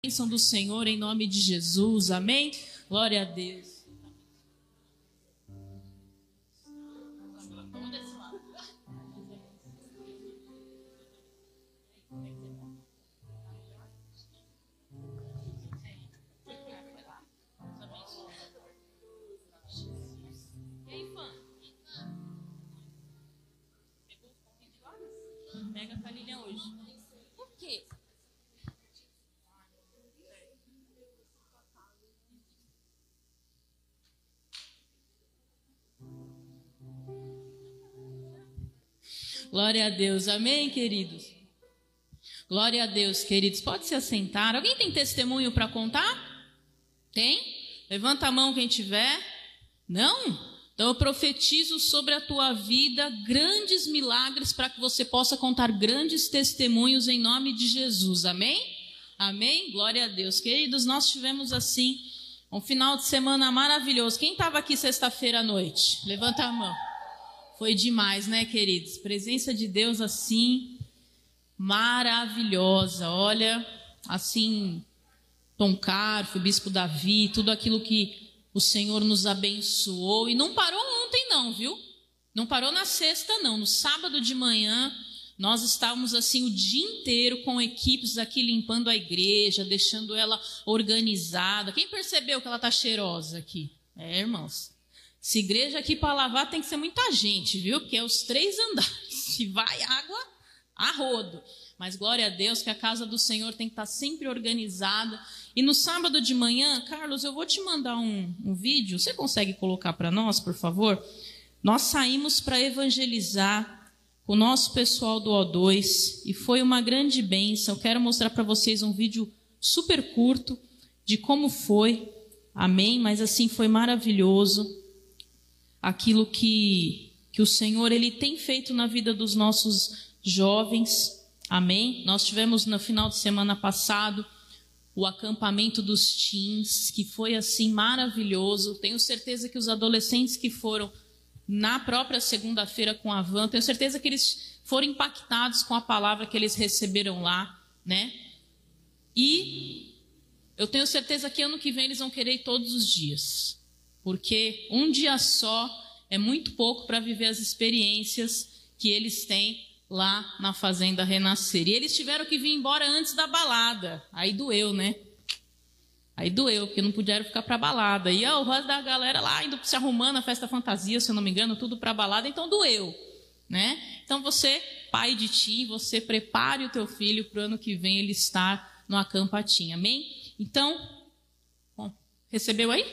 bênção do Senhor em nome de Jesus. Amém? Glória a Deus. Glória a Deus. Amém, queridos? Glória a Deus, queridos. Pode se assentar. Alguém tem testemunho para contar? Tem? Levanta a mão quem tiver. Não? Então eu profetizo sobre a tua vida grandes milagres para que você possa contar grandes testemunhos em nome de Jesus. Amém? Amém? Glória a Deus. Queridos, nós tivemos assim um final de semana maravilhoso. Quem estava aqui sexta-feira à noite? Levanta a mão. Foi demais, né, queridos? Presença de Deus assim, maravilhosa. Olha, assim, Tom Carfo, Bispo Davi, tudo aquilo que o Senhor nos abençoou. E não parou ontem, não, viu? Não parou na sexta, não. No sábado de manhã, nós estávamos assim o dia inteiro com equipes aqui limpando a igreja, deixando ela organizada. Quem percebeu que ela está cheirosa aqui? É, irmãos. Se igreja aqui para lavar tem que ser muita gente, viu? Porque é os três andares. Se vai água a rodo. Mas glória a Deus que a casa do Senhor tem que estar sempre organizada. E no sábado de manhã, Carlos, eu vou te mandar um, um vídeo. Você consegue colocar para nós, por favor? Nós saímos para evangelizar com o nosso pessoal do O2 e foi uma grande bênção. Quero mostrar para vocês um vídeo super curto de como foi. Amém? Mas assim foi maravilhoso aquilo que, que o Senhor ele tem feito na vida dos nossos jovens. Amém? Nós tivemos no final de semana passado o acampamento dos teens, que foi assim maravilhoso. Tenho certeza que os adolescentes que foram na própria segunda-feira com a van, tenho certeza que eles foram impactados com a palavra que eles receberam lá, né? E eu tenho certeza que ano que vem eles vão querer ir todos os dias porque um dia só é muito pouco para viver as experiências que eles têm lá na Fazenda Renascer. E eles tiveram que vir embora antes da balada. Aí doeu, né? Aí doeu, porque não puderam ficar para balada. E ó, o resto da galera lá indo se arrumando a festa fantasia, se eu não me engano, tudo para balada, então doeu, né? Então você, pai de ti, você prepare o teu filho para o ano que vem ele estar no acampatinho. Amém? Então, bom, recebeu aí?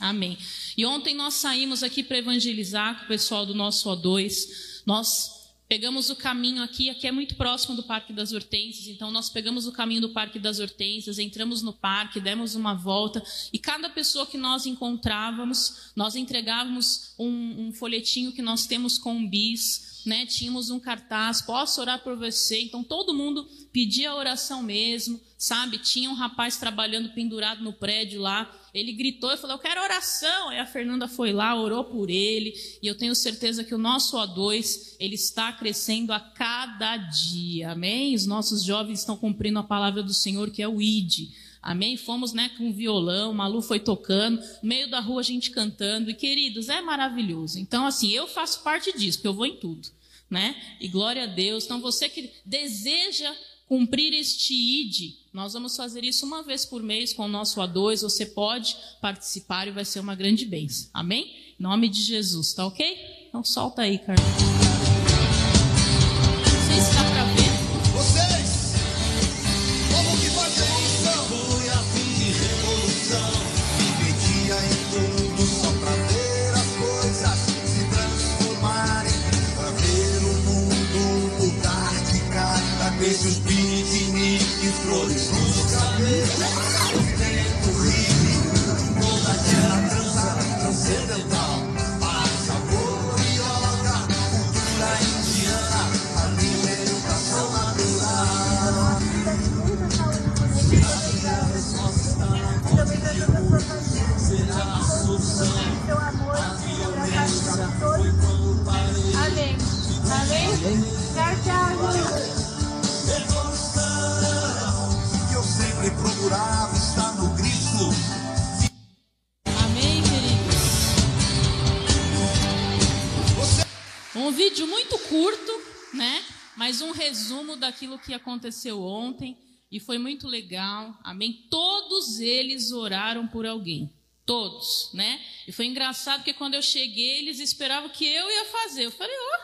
Amém. E ontem nós saímos aqui para evangelizar com o pessoal do nosso O2. Nós pegamos o caminho aqui, aqui é muito próximo do Parque das Hortênsias, então nós pegamos o caminho do Parque das Hortênsias, entramos no parque, demos uma volta, e cada pessoa que nós encontrávamos, nós entregávamos um, um folhetinho que nós temos com um bis, né? tínhamos um cartaz, posso orar por você, então todo mundo pedia oração mesmo, sabe? Tinha um rapaz trabalhando pendurado no prédio lá, ele gritou e falou: Eu quero oração. Aí a Fernanda foi lá, orou por ele. E eu tenho certeza que o nosso O2 ele está crescendo a cada dia. Amém? Os nossos jovens estão cumprindo a palavra do Senhor, que é o ID. Amém? Fomos né, com violão, Malu foi tocando, no meio da rua a gente cantando. E queridos, é maravilhoso. Então, assim, eu faço parte disso, porque eu vou em tudo. Né? E glória a Deus. Então, você que deseja cumprir este ID, nós vamos fazer isso uma vez por mês com o nosso A2. Você pode participar e vai ser uma grande bênção. Amém? Em nome de Jesus, tá ok? Então solta aí, Carlos. Não sei daquilo que aconteceu ontem e foi muito legal. Amém. Todos eles oraram por alguém. Todos, né? E foi engraçado porque quando eu cheguei, eles esperavam que eu ia fazer. Eu falei, ó,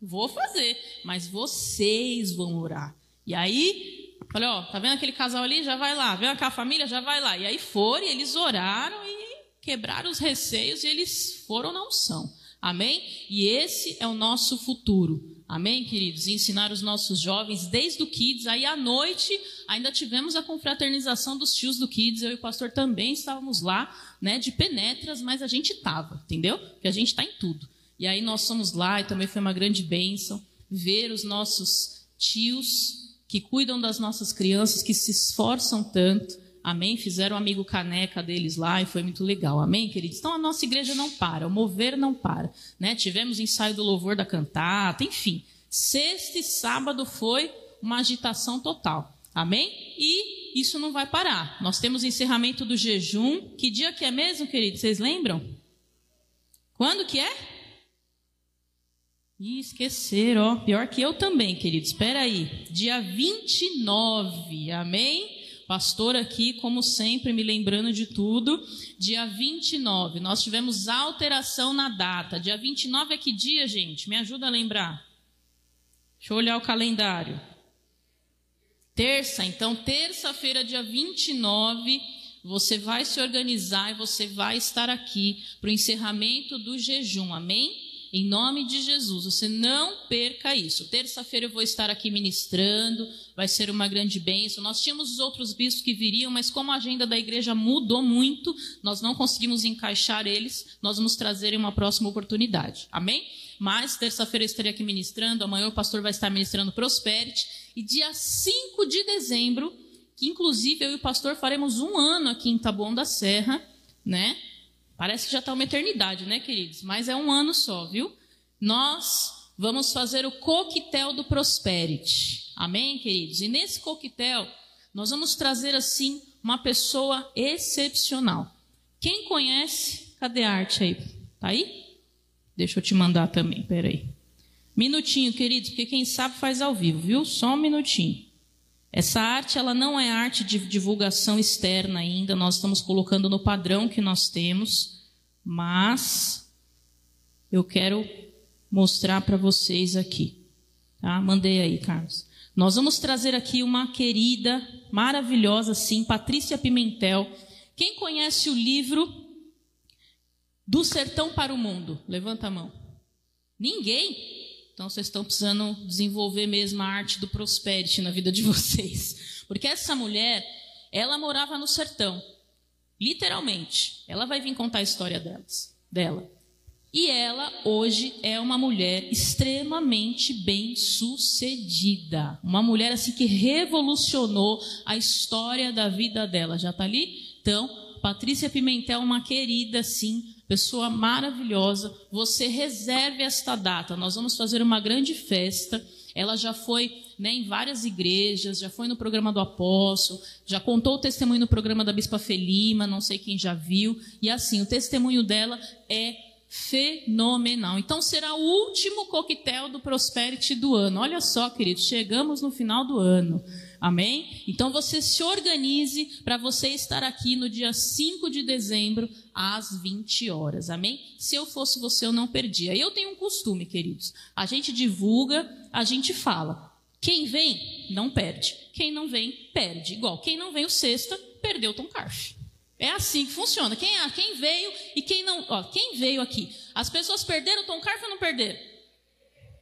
vou fazer, mas vocês vão orar. E aí, falei, ó, tá vendo aquele casal ali? Já vai lá. Vendo aquela família? Já vai lá. E aí foram, e eles oraram e quebraram os receios e eles foram na unção. Amém? E esse é o nosso futuro. Amém, queridos? Ensinar os nossos jovens desde o Kids. Aí à noite ainda tivemos a confraternização dos tios do Kids. Eu e o pastor também estávamos lá, né, de penetras, mas a gente estava, entendeu? Porque a gente está em tudo. E aí nós fomos lá e também foi uma grande bênção ver os nossos tios que cuidam das nossas crianças, que se esforçam tanto. Amém? Fizeram um amigo caneca deles lá e foi muito legal. Amém, queridos? Então a nossa igreja não para, o mover não para. Né? Tivemos ensaio do louvor da cantata, enfim. Sexta e sábado foi uma agitação total. Amém? E isso não vai parar. Nós temos encerramento do jejum. Que dia que é mesmo, queridos? Vocês lembram? Quando que é? Ih, esqueceram, ó. Pior que eu também, queridos. Espera aí. Dia 29, amém? Pastor aqui, como sempre, me lembrando de tudo. Dia 29, nós tivemos alteração na data. Dia 29 é que dia, gente? Me ajuda a lembrar. Deixa eu olhar o calendário. Terça, então, terça-feira, dia 29, você vai se organizar e você vai estar aqui para o encerramento do jejum, amém? Em nome de Jesus, você não perca isso. Terça-feira eu vou estar aqui ministrando, vai ser uma grande bênção. Nós tínhamos os outros bispos que viriam, mas como a agenda da igreja mudou muito, nós não conseguimos encaixar eles, nós vamos trazer em uma próxima oportunidade. Amém? Mas terça-feira eu estarei aqui ministrando, amanhã o pastor vai estar ministrando Prosperity, e dia 5 de dezembro, que inclusive eu e o pastor faremos um ano aqui em Taboão da Serra, né? Parece que já está uma eternidade, né, queridos? Mas é um ano só, viu? Nós vamos fazer o coquetel do Prosperity. Amém, queridos? E nesse coquetel, nós vamos trazer, assim, uma pessoa excepcional. Quem conhece? Cadê a arte aí? Tá aí? Deixa eu te mandar também, peraí. Minutinho, queridos, porque quem sabe faz ao vivo, viu? Só um minutinho. Essa arte, ela não é arte de divulgação externa ainda, nós estamos colocando no padrão que nós temos, mas eu quero mostrar para vocês aqui. Tá? Mandei aí, Carlos. Nós vamos trazer aqui uma querida, maravilhosa, sim, Patrícia Pimentel. Quem conhece o livro Do Sertão para o Mundo? Levanta a mão. Ninguém? Então vocês estão precisando desenvolver mesmo a arte do prosperity na vida de vocês. Porque essa mulher, ela morava no sertão. Literalmente. Ela vai vir contar a história delas, dela. E ela hoje é uma mulher extremamente bem sucedida. Uma mulher assim que revolucionou a história da vida dela. Já está ali? Então, Patrícia Pimentel, uma querida, sim, pessoa maravilhosa. Você reserve esta data. Nós vamos fazer uma grande festa. Ela já foi né, em várias igrejas, já foi no programa do apóstolo, já contou o testemunho no programa da Bispa Felima, não sei quem já viu. E assim, o testemunho dela é fenomenal. Então será o último coquetel do Prosperity do ano. Olha só, queridos, chegamos no final do ano. Amém? Então você se organize para você estar aqui no dia 5 de dezembro às 20 horas. Amém? Se eu fosse você, eu não perdia. Eu tenho um costume, queridos. A gente divulga, a gente fala. Quem vem, não perde. Quem não vem, perde. Igual, quem não vem o sexta, perdeu o Tom Carf. É assim que funciona. Quem, quem veio e quem não. Ó, quem veio aqui? As pessoas perderam o Tom Carf ou não perderam?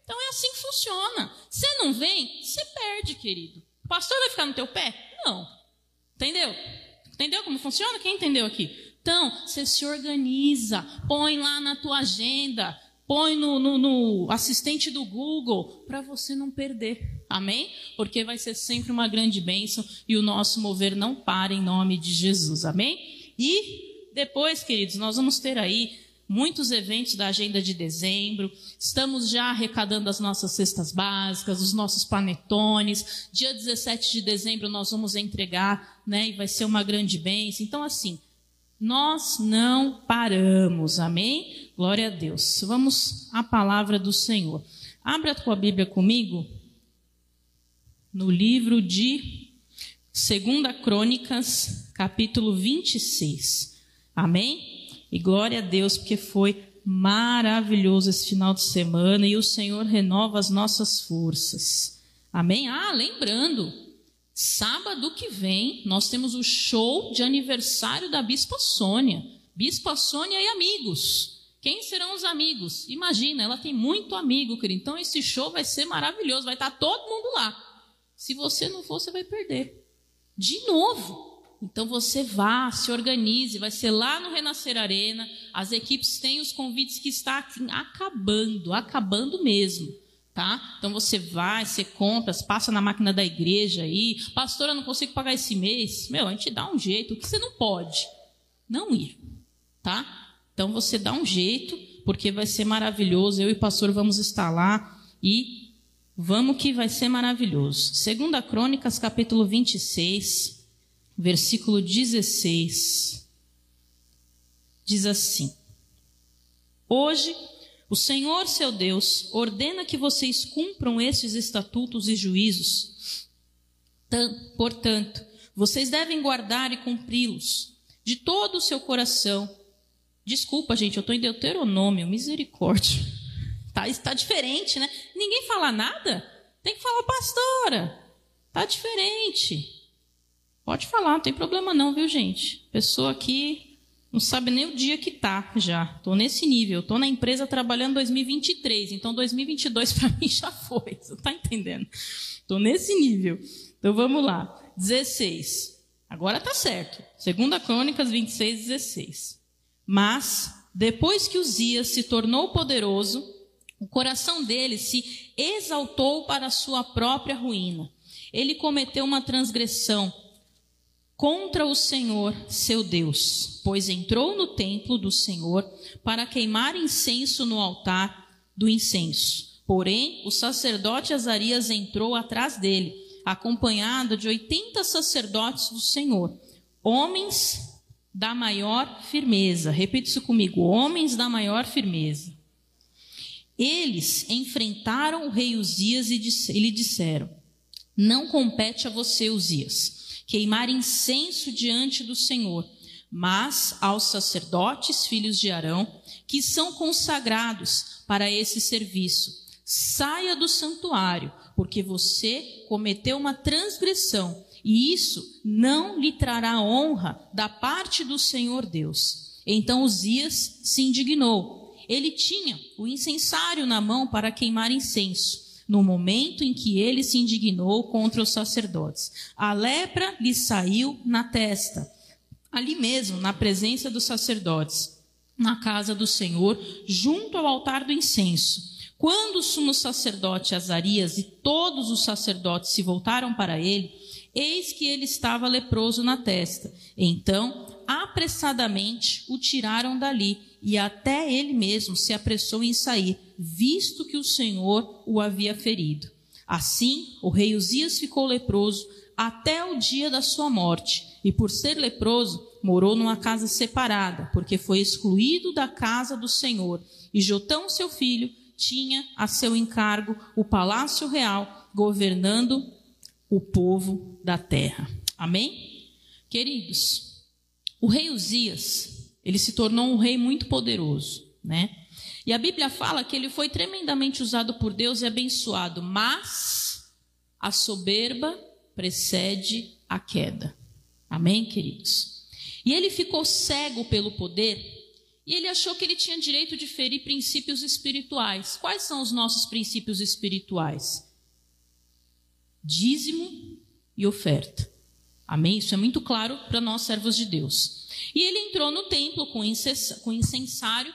Então é assim que funciona. Você não vem, você perde, querido. Pastor vai ficar no teu pé? Não. Entendeu? Entendeu como funciona? Quem entendeu aqui? Então, você se organiza, põe lá na tua agenda, põe no, no, no assistente do Google, para você não perder. Amém? Porque vai ser sempre uma grande bênção e o nosso mover não para em nome de Jesus. Amém? E depois, queridos, nós vamos ter aí muitos eventos da agenda de dezembro. Estamos já arrecadando as nossas cestas básicas, os nossos panetones. Dia 17 de dezembro nós vamos entregar, né? E vai ser uma grande bênção. Então, assim, nós não paramos. Amém? Glória a Deus. Vamos à palavra do Senhor. Abra a tua Bíblia comigo no livro de 2 Crônicas, capítulo 26. Amém? E glória a Deus, porque foi maravilhoso esse final de semana e o Senhor renova as nossas forças. Amém? Ah, lembrando, sábado que vem nós temos o show de aniversário da Bispa Sônia. Bispa Sônia e amigos. Quem serão os amigos? Imagina, ela tem muito amigo, querido. Então esse show vai ser maravilhoso, vai estar todo mundo lá. Se você não for, você vai perder. De novo. Então você vá, se organize, vai ser lá no Renascer Arena. As equipes têm os convites que está acabando, acabando mesmo. Tá? Então você vai, você compra, passa na máquina da igreja aí. Pastora, não consigo pagar esse mês. Meu, a gente dá um jeito. O que você não pode? Não ir. Tá? Então você dá um jeito, porque vai ser maravilhoso. Eu e o pastor vamos estar lá e vamos que vai ser maravilhoso. Segunda Crônicas, capítulo 26 versículo 16, diz assim: Hoje o Senhor seu Deus ordena que vocês cumpram estes estatutos e juízos. Portanto, vocês devem guardar e cumpri-los de todo o seu coração. Desculpa, gente, eu estou em Deuteronômio, misericórdia. Tá, está diferente, né? Ninguém fala nada? Tem que falar, pastora. Está diferente. Pode falar, não tem problema não, viu, gente? Pessoa aqui não sabe nem o dia que tá já. Tô nesse nível. Tô na empresa trabalhando 2023, então 2022 para mim já foi. Você tá entendendo? Tô nesse nível. Então vamos lá. 16. Agora tá certo. Segunda Crônicas 26, 16. Mas depois que Uzias se tornou poderoso, o coração dele se exaltou para sua própria ruína. Ele cometeu uma transgressão contra o Senhor, seu Deus, pois entrou no templo do Senhor para queimar incenso no altar do incenso. Porém, o sacerdote Azarias entrou atrás dele, acompanhado de oitenta sacerdotes do Senhor, homens da maior firmeza. Repita isso comigo: homens da maior firmeza. Eles enfrentaram o rei Uzias e lhe disseram: Não compete a você, Uzias queimar incenso diante do Senhor, mas aos sacerdotes, filhos de Arão, que são consagrados para esse serviço. Saia do santuário, porque você cometeu uma transgressão, e isso não lhe trará honra da parte do Senhor Deus. Então Uzias se indignou. Ele tinha o incensário na mão para queimar incenso no momento em que ele se indignou contra os sacerdotes. A lepra lhe saiu na testa, ali mesmo, na presença dos sacerdotes, na casa do Senhor, junto ao altar do incenso. Quando o sumo sacerdote Azarias e todos os sacerdotes se voltaram para ele, eis que ele estava leproso na testa. Então, apressadamente o tiraram dali e até ele mesmo se apressou em sair, visto que o Senhor o havia ferido. Assim, o rei Uzias ficou leproso até o dia da sua morte, e por ser leproso, morou numa casa separada, porque foi excluído da casa do Senhor. E Jotão, seu filho, tinha a seu encargo o palácio real, governando o povo da terra. Amém? Queridos, o rei Uzias, ele se tornou um rei muito poderoso, né? E a Bíblia fala que ele foi tremendamente usado por Deus e abençoado, mas a soberba precede a queda. Amém, queridos? E ele ficou cego pelo poder e ele achou que ele tinha direito de ferir princípios espirituais. Quais são os nossos princípios espirituais? Dízimo e oferta. Amém? Isso é muito claro para nós, servos de Deus. E ele entrou no templo com incensário,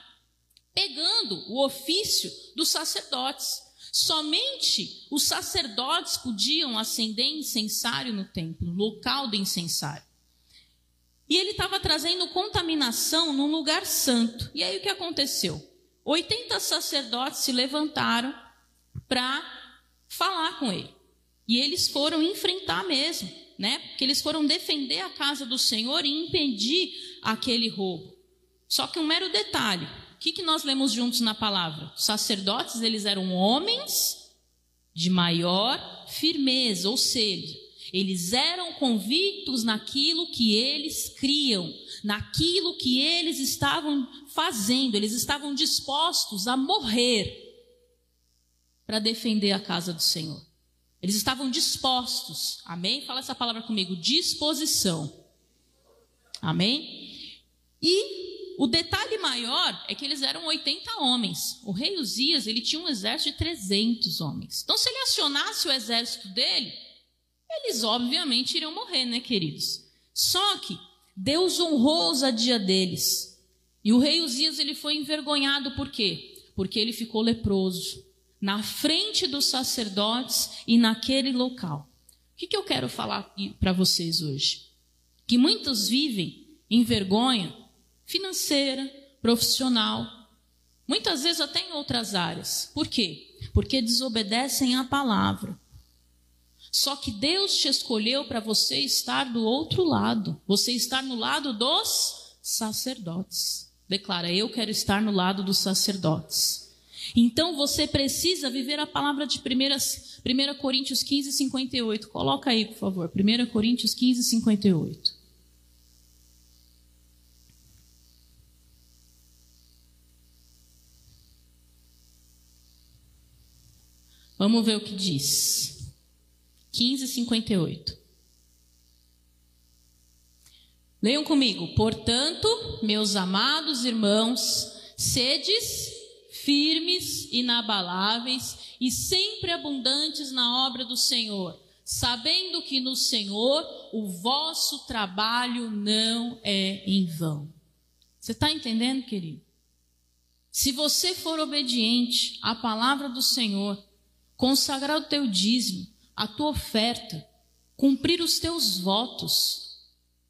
pegando o ofício dos sacerdotes. Somente os sacerdotes podiam acender incensário no templo, local do incensário. E ele estava trazendo contaminação num lugar santo. E aí o que aconteceu? 80 sacerdotes se levantaram para falar com ele. E eles foram enfrentar mesmo, né? Porque eles foram defender a casa do Senhor e impedir aquele roubo. Só que um mero detalhe: o que, que nós lemos juntos na palavra? Os sacerdotes, eles eram homens de maior firmeza, ou seja, eles eram convictos naquilo que eles criam, naquilo que eles estavam fazendo, eles estavam dispostos a morrer para defender a casa do Senhor. Eles estavam dispostos, amém? Fala essa palavra comigo: disposição, amém? E o detalhe maior é que eles eram 80 homens. O rei Uzias, ele tinha um exército de 300 homens. Então, se ele acionasse o exército dele, eles obviamente iriam morrer, né, queridos? Só que Deus honrou a ousadia deles. E o rei Uzias, ele foi envergonhado por quê? Porque ele ficou leproso na frente dos sacerdotes e naquele local. O que, que eu quero falar para vocês hoje? Que muitos vivem em vergonha financeira, profissional, muitas vezes até em outras áreas. Por quê? Porque desobedecem à palavra. Só que Deus te escolheu para você estar do outro lado. Você estar no lado dos sacerdotes. Declara, eu quero estar no lado dos sacerdotes. Então você precisa viver a palavra de 1 Coríntios 15, 58. Coloca aí, por favor. 1 Coríntios 15, 58. Vamos ver o que diz. 15:58. Leiam comigo. Portanto, meus amados irmãos, sedes firmes, inabaláveis e sempre abundantes na obra do Senhor, sabendo que no Senhor o vosso trabalho não é em vão. Você está entendendo, querido? Se você for obediente à palavra do Senhor, consagrar o teu dízimo, a tua oferta, cumprir os teus votos,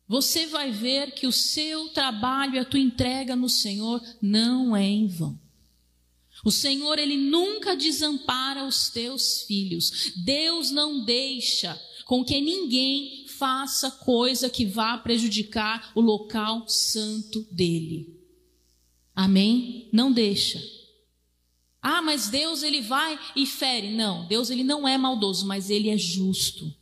você vai ver que o seu trabalho e a tua entrega no Senhor não é em vão. O Senhor, Ele nunca desampara os teus filhos. Deus não deixa com que ninguém faça coisa que vá prejudicar o local santo dele. Amém? Não deixa. Ah, mas Deus ele vai e fere. Não, Deus ele não é maldoso, mas ele é justo.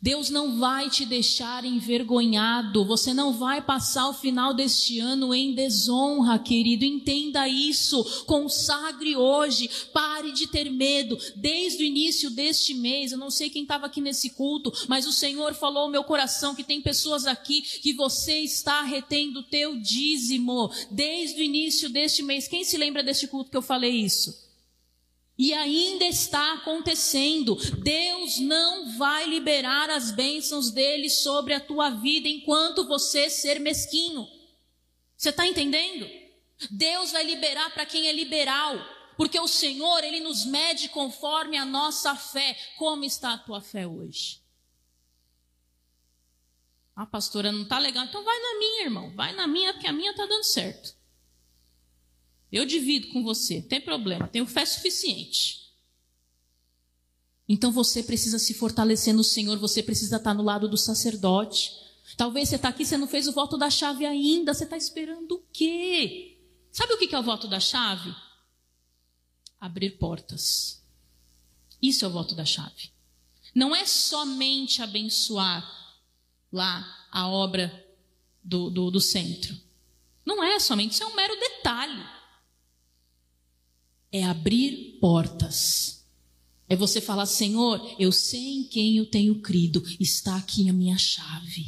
Deus não vai te deixar envergonhado. Você não vai passar o final deste ano em desonra, querido. Entenda isso. Consagre hoje. Pare de ter medo. Desde o início deste mês, eu não sei quem estava aqui nesse culto, mas o Senhor falou ao meu coração que tem pessoas aqui que você está retendo o teu dízimo. Desde o início deste mês. Quem se lembra deste culto que eu falei isso? E ainda está acontecendo. Deus não vai liberar as bênçãos dele sobre a tua vida enquanto você ser mesquinho. Você está entendendo? Deus vai liberar para quem é liberal. Porque o Senhor, Ele nos mede conforme a nossa fé. Como está a tua fé hoje? Ah, pastora, não está legal. Então vai na minha, irmão. Vai na minha, porque a minha está dando certo. Eu divido com você, tem problema, tenho fé suficiente. Então você precisa se fortalecer no Senhor, você precisa estar no lado do sacerdote. Talvez você está aqui, você não fez o voto da chave ainda, você está esperando o quê? Sabe o que é o voto da chave? Abrir portas. Isso é o voto da chave. Não é somente abençoar lá a obra do, do, do centro. Não é somente, isso é um mero detalhe é abrir portas. É você falar, Senhor, eu sei em quem eu tenho crido, está aqui a minha chave.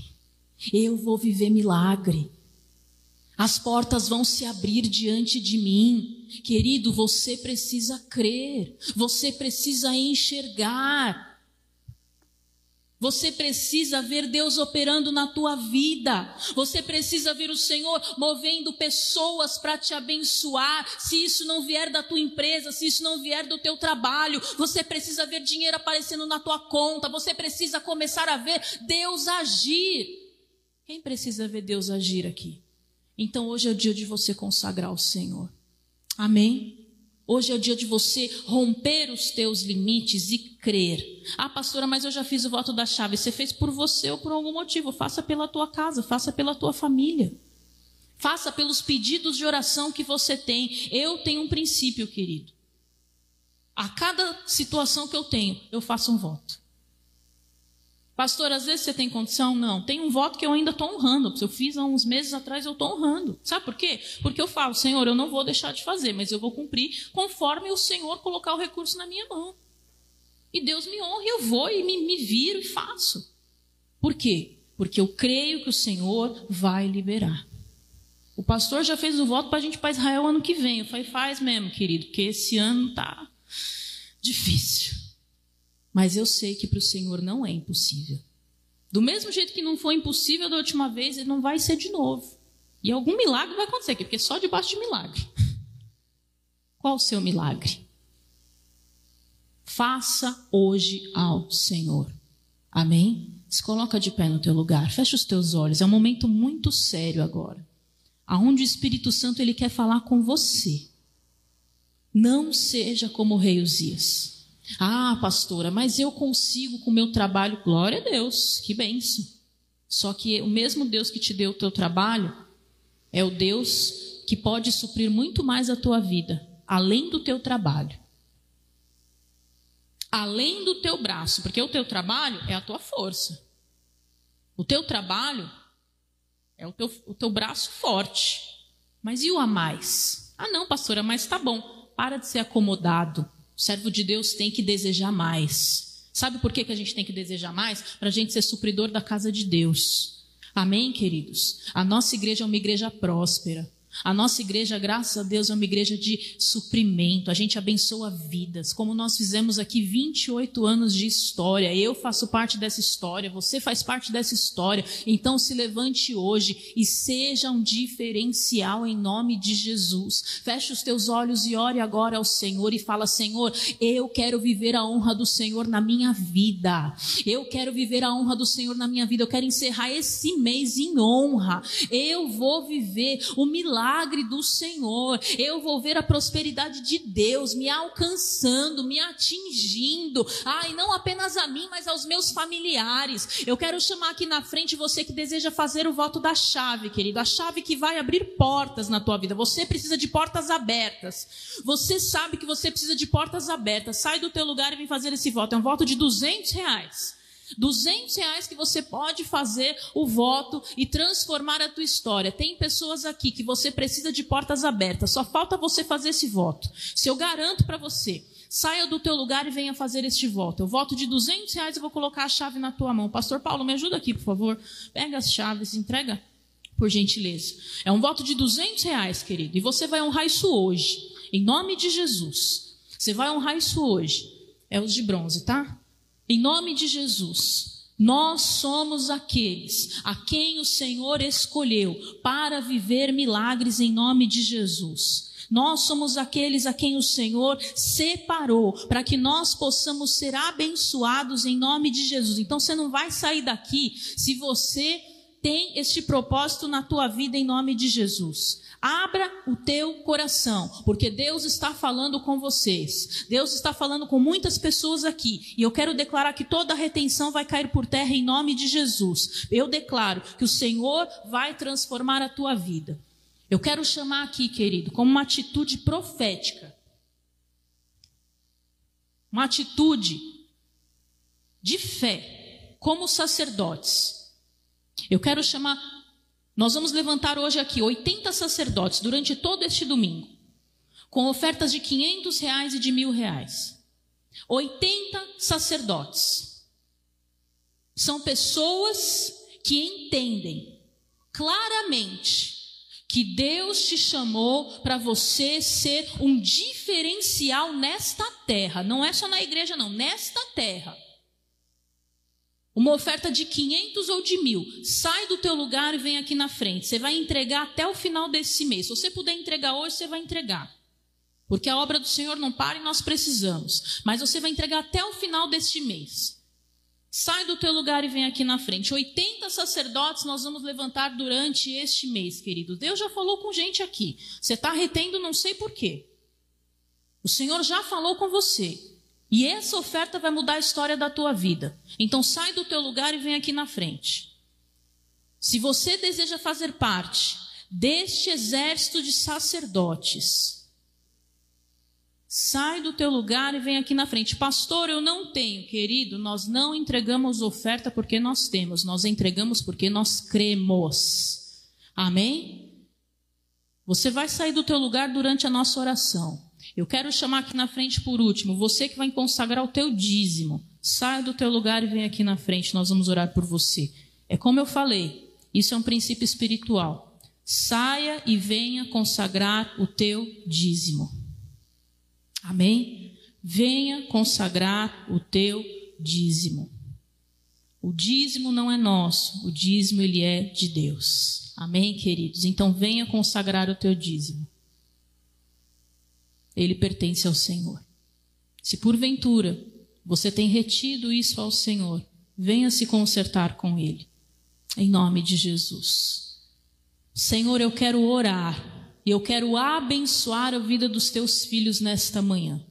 Eu vou viver milagre. As portas vão se abrir diante de mim. Querido, você precisa crer, você precisa enxergar. Você precisa ver Deus operando na tua vida. Você precisa ver o Senhor movendo pessoas para te abençoar. Se isso não vier da tua empresa, se isso não vier do teu trabalho, você precisa ver dinheiro aparecendo na tua conta. Você precisa começar a ver Deus agir. Quem precisa ver Deus agir aqui? Então hoje é o dia de você consagrar o Senhor. Amém? Hoje é o dia de você romper os teus limites e crer. Ah, pastora, mas eu já fiz o voto da chave. Você fez por você ou por algum motivo. Faça pela tua casa, faça pela tua família. Faça pelos pedidos de oração que você tem. Eu tenho um princípio, querido. A cada situação que eu tenho, eu faço um voto. Pastor, às vezes você tem condição? Não. Tem um voto que eu ainda estou honrando. Se eu fiz há uns meses atrás, eu estou honrando. Sabe por quê? Porque eu falo, Senhor, eu não vou deixar de fazer, mas eu vou cumprir conforme o Senhor colocar o recurso na minha mão. E Deus me honra eu vou e me, me viro e faço. Por quê? Porque eu creio que o Senhor vai liberar. O pastor já fez o voto para a gente ir para Israel ano que vem. Eu falei, faz mesmo, querido, porque esse ano tá difícil. Mas eu sei que para o Senhor não é impossível. Do mesmo jeito que não foi impossível da última vez, ele não vai ser de novo. E algum milagre vai acontecer aqui, porque só debaixo de milagre. Qual o seu milagre? Faça hoje ao Senhor. Amém? Se coloca de pé no teu lugar, fecha os teus olhos. É um momento muito sério agora. Aonde o Espírito Santo ele quer falar com você. Não seja como o rei Uzias. Ah, pastora, mas eu consigo com o meu trabalho. Glória a Deus, que benção. Só que o mesmo Deus que te deu o teu trabalho é o Deus que pode suprir muito mais a tua vida, além do teu trabalho. Além do teu braço, porque o teu trabalho é a tua força. O teu trabalho é o teu, o teu braço forte. Mas e o a mais? Ah, não, pastora, mas tá bom. Para de ser acomodado. O servo de Deus tem que desejar mais. Sabe por que, que a gente tem que desejar mais? Para a gente ser supridor da casa de Deus. Amém, queridos? A nossa igreja é uma igreja próspera. A nossa igreja, graças a Deus, é uma igreja de suprimento. A gente abençoa vidas. Como nós fizemos aqui 28 anos de história. Eu faço parte dessa história, você faz parte dessa história. Então se levante hoje e seja um diferencial em nome de Jesus. Feche os teus olhos e ore agora ao Senhor e fala: Senhor, eu quero viver a honra do Senhor na minha vida. Eu quero viver a honra do Senhor na minha vida. Eu quero encerrar esse mês em honra. Eu vou viver o milagre milagre do Senhor. Eu vou ver a prosperidade de Deus me alcançando, me atingindo. Ai, não apenas a mim, mas aos meus familiares. Eu quero chamar aqui na frente você que deseja fazer o voto da chave, querido. A chave que vai abrir portas na tua vida. Você precisa de portas abertas. Você sabe que você precisa de portas abertas. Sai do teu lugar e vem fazer esse voto. É um voto de 200 reais. 200 reais que você pode fazer o voto e transformar a tua história. Tem pessoas aqui que você precisa de portas abertas, só falta você fazer esse voto. Se eu garanto para você, saia do teu lugar e venha fazer este voto. Eu voto de 200 reais e vou colocar a chave na tua mão. Pastor Paulo, me ajuda aqui, por favor. Pega as chaves, entrega, por gentileza. É um voto de 200 reais, querido. E você vai honrar isso hoje, em nome de Jesus. Você vai honrar isso hoje. É os de bronze, tá? Em nome de Jesus, nós somos aqueles a quem o Senhor escolheu para viver milagres em nome de Jesus. Nós somos aqueles a quem o Senhor separou para que nós possamos ser abençoados em nome de Jesus. Então você não vai sair daqui se você tem este propósito na tua vida em nome de Jesus. Abra o teu coração, porque Deus está falando com vocês. Deus está falando com muitas pessoas aqui. E eu quero declarar que toda retenção vai cair por terra em nome de Jesus. Eu declaro que o Senhor vai transformar a tua vida. Eu quero chamar aqui, querido, como uma atitude profética. Uma atitude de fé, como sacerdotes. Eu quero chamar nós vamos levantar hoje aqui 80 sacerdotes durante todo este domingo, com ofertas de 500 reais e de mil reais. 80 sacerdotes. São pessoas que entendem claramente que Deus te chamou para você ser um diferencial nesta terra. Não é só na igreja, não, nesta terra. Uma oferta de 500 ou de mil. Sai do teu lugar e vem aqui na frente. Você vai entregar até o final desse mês. Se você puder entregar hoje, você vai entregar. Porque a obra do Senhor não para e nós precisamos. Mas você vai entregar até o final deste mês. Sai do teu lugar e vem aqui na frente. 80 sacerdotes nós vamos levantar durante este mês, querido. Deus já falou com gente aqui. Você está retendo, não sei porquê. O Senhor já falou com você. E essa oferta vai mudar a história da tua vida. Então sai do teu lugar e vem aqui na frente. Se você deseja fazer parte deste exército de sacerdotes, sai do teu lugar e vem aqui na frente. Pastor, eu não tenho, querido, nós não entregamos oferta porque nós temos, nós entregamos porque nós cremos. Amém? Você vai sair do teu lugar durante a nossa oração. Eu quero chamar aqui na frente por último, você que vai consagrar o teu dízimo. Saia do teu lugar e vem aqui na frente, nós vamos orar por você. É como eu falei, isso é um princípio espiritual. Saia e venha consagrar o teu dízimo. Amém? Venha consagrar o teu dízimo. O dízimo não é nosso, o dízimo ele é de Deus. Amém, queridos? Então venha consagrar o teu dízimo ele pertence ao Senhor. Se porventura você tem retido isso ao Senhor, venha se consertar com Ele, em nome de Jesus. Senhor, eu quero orar, eu quero abençoar a vida dos teus filhos nesta manhã.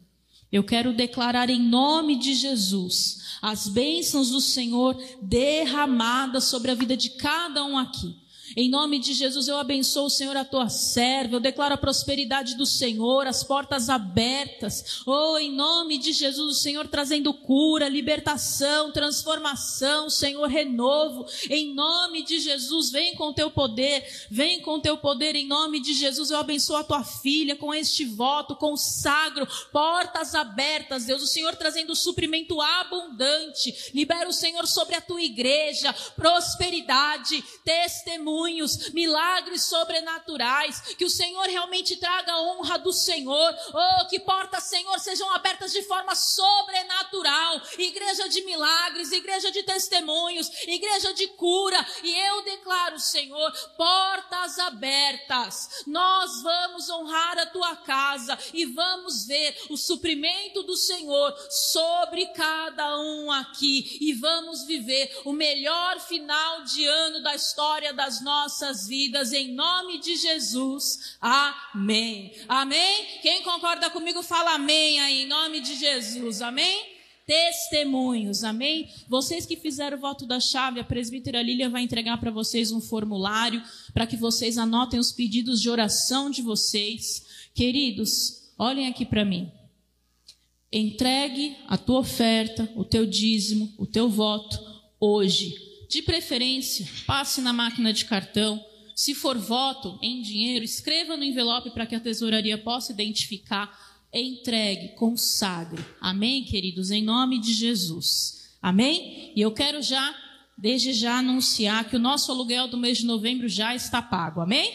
Eu quero declarar em nome de Jesus as bênçãos do Senhor derramadas sobre a vida de cada um aqui. Em nome de Jesus, eu abençoo, Senhor, a tua serva. Eu declaro a prosperidade do Senhor, as portas abertas. Oh, em nome de Jesus, o Senhor trazendo cura, libertação, transformação, Senhor, renovo. Em nome de Jesus, vem com teu poder, vem com teu poder. Em nome de Jesus, eu abençoo a tua filha com este voto, consagro, portas abertas, Deus. O Senhor trazendo suprimento abundante. Libera o Senhor sobre a tua igreja, prosperidade, testemunho testemunhos, milagres sobrenaturais, que o Senhor realmente traga a honra do Senhor, oh, que portas, Senhor, sejam abertas de forma sobrenatural, igreja de milagres, igreja de testemunhos, igreja de cura, e eu declaro, Senhor, portas abertas, nós vamos honrar a tua casa e vamos ver o suprimento do Senhor sobre cada um aqui. E vamos viver o melhor final de ano da história das nossas vidas, em nome de Jesus. Amém. Amém? Quem concorda comigo, fala amém aí, em nome de Jesus. Amém? testemunhos, amém? Vocês que fizeram o voto da chave, a presbítera Lília vai entregar para vocês um formulário para que vocês anotem os pedidos de oração de vocês. Queridos, olhem aqui para mim. Entregue a tua oferta, o teu dízimo, o teu voto hoje de preferência, passe na máquina de cartão. Se for voto em dinheiro, escreva no envelope para que a tesouraria possa identificar. Entregue, consagre. Amém, queridos? Em nome de Jesus. Amém? E eu quero já, desde já, anunciar que o nosso aluguel do mês de novembro já está pago. Amém?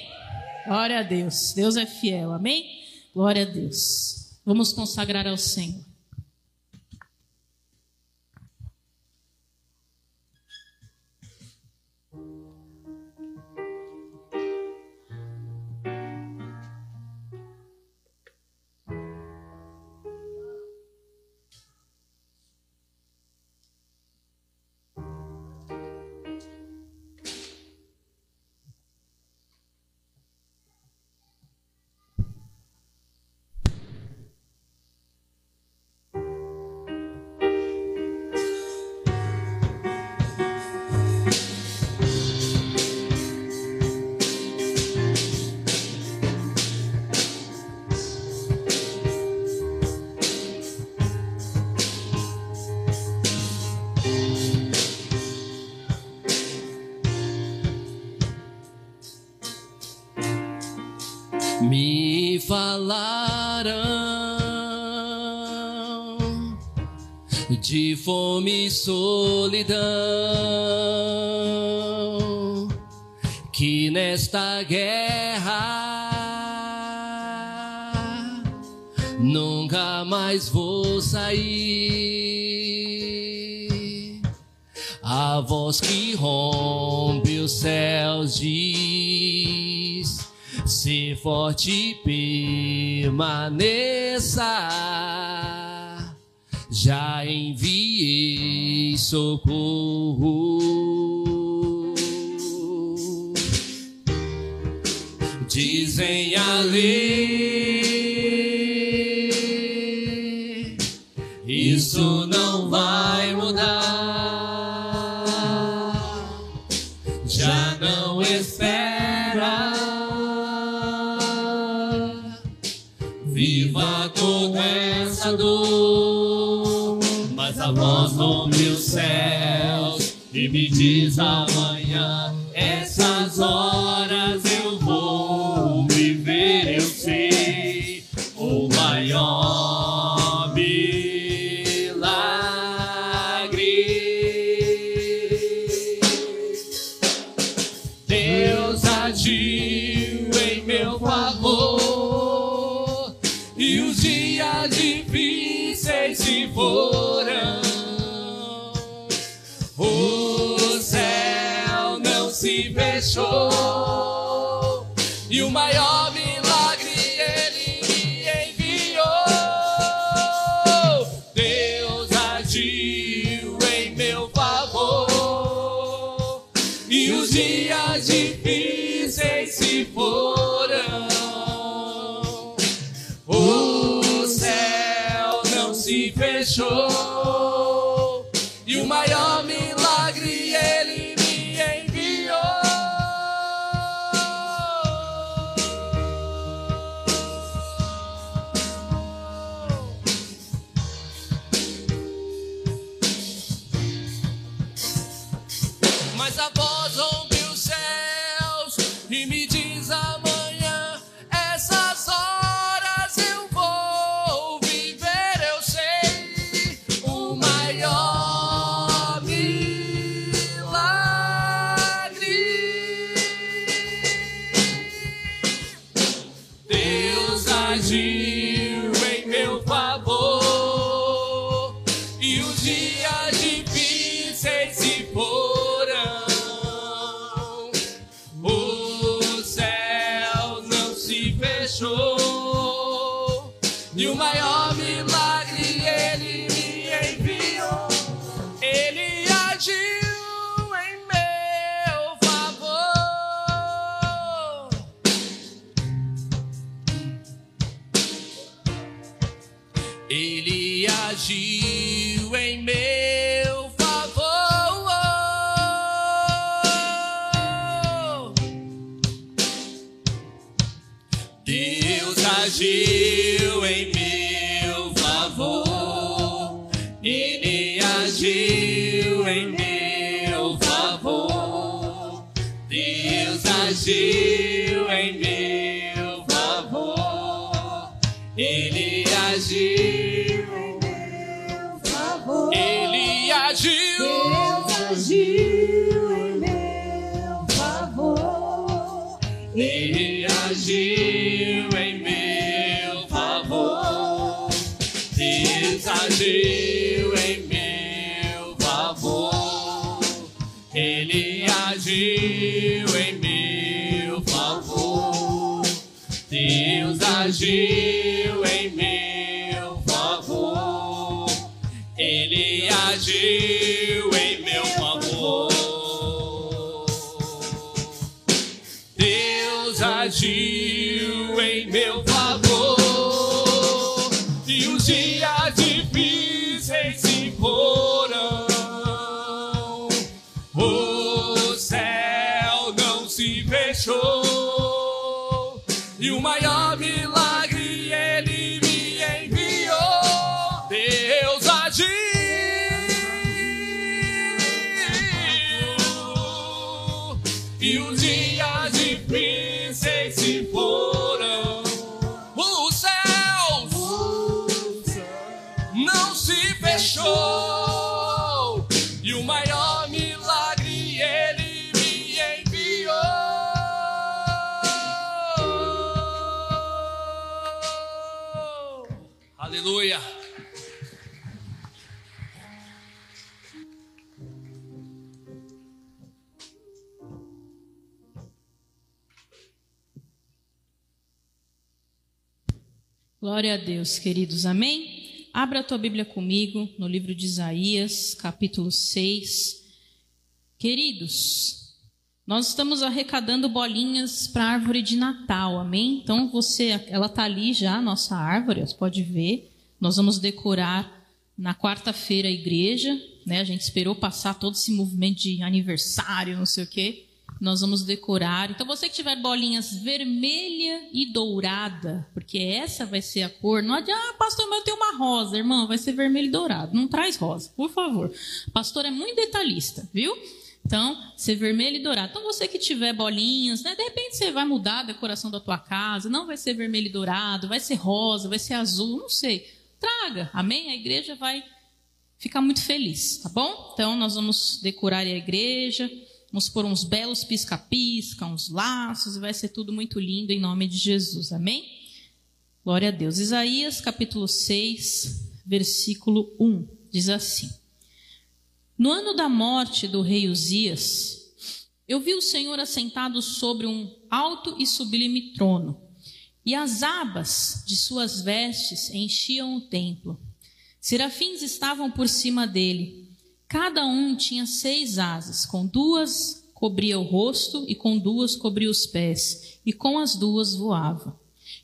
Glória a Deus. Deus é fiel. Amém? Glória a Deus. Vamos consagrar ao Senhor. De fome e solidão que nesta guerra nunca mais vou sair. A voz que rompe os céus diz se forte permaneça já enviei socorro. Dizem a lei. me diz amanhã essas horas. Glória a Deus, queridos. Amém? Abra a tua Bíblia comigo no livro de Isaías, capítulo 6. Queridos, nós estamos arrecadando bolinhas para a árvore de Natal, amém? Então você, ela tá ali já, a nossa árvore, você pode ver. Nós vamos decorar na quarta-feira a igreja, né? A gente esperou passar todo esse movimento de aniversário, não sei o quê. Nós vamos decorar. Então você que tiver bolinhas vermelha e dourada, porque essa vai ser a cor. Não adianta, ah, pastor, mas eu tenho uma rosa, irmão, vai ser vermelho e dourado. Não traz rosa, por favor. Pastor é muito detalhista, viu? Então, ser vermelho e dourado. Então, você que tiver bolinhas, né? De repente você vai mudar a decoração da tua casa. Não vai ser vermelho e dourado, vai ser rosa, vai ser azul, não sei. Traga, amém? A igreja vai ficar muito feliz, tá bom? Então, nós vamos decorar a igreja. Vamos pôr uns belos pisca-pisca, uns laços, e vai ser tudo muito lindo em nome de Jesus. Amém? Glória a Deus. Isaías capítulo 6, versículo 1, diz assim: No ano da morte do rei Uzias, eu vi o Senhor assentado sobre um alto e sublime trono, e as abas de suas vestes enchiam o templo. Serafins estavam por cima dele Cada um tinha seis asas, com duas cobria o rosto e com duas cobria os pés, e com as duas voava.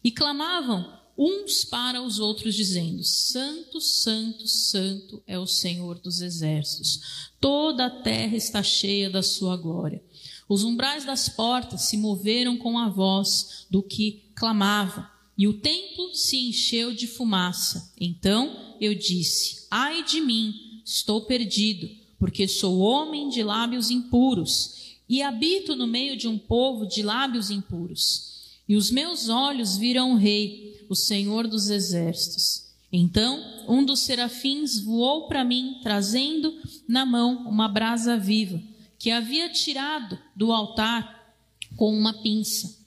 E clamavam uns para os outros, dizendo: Santo, Santo, Santo é o Senhor dos exércitos. Toda a terra está cheia da sua glória. Os umbrais das portas se moveram com a voz do que clamava, e o templo se encheu de fumaça. Então eu disse: Ai de mim! Estou perdido, porque sou homem de lábios impuros e habito no meio de um povo de lábios impuros. E os meus olhos viram o Rei, o Senhor dos Exércitos. Então um dos serafins voou para mim, trazendo na mão uma brasa viva, que havia tirado do altar com uma pinça.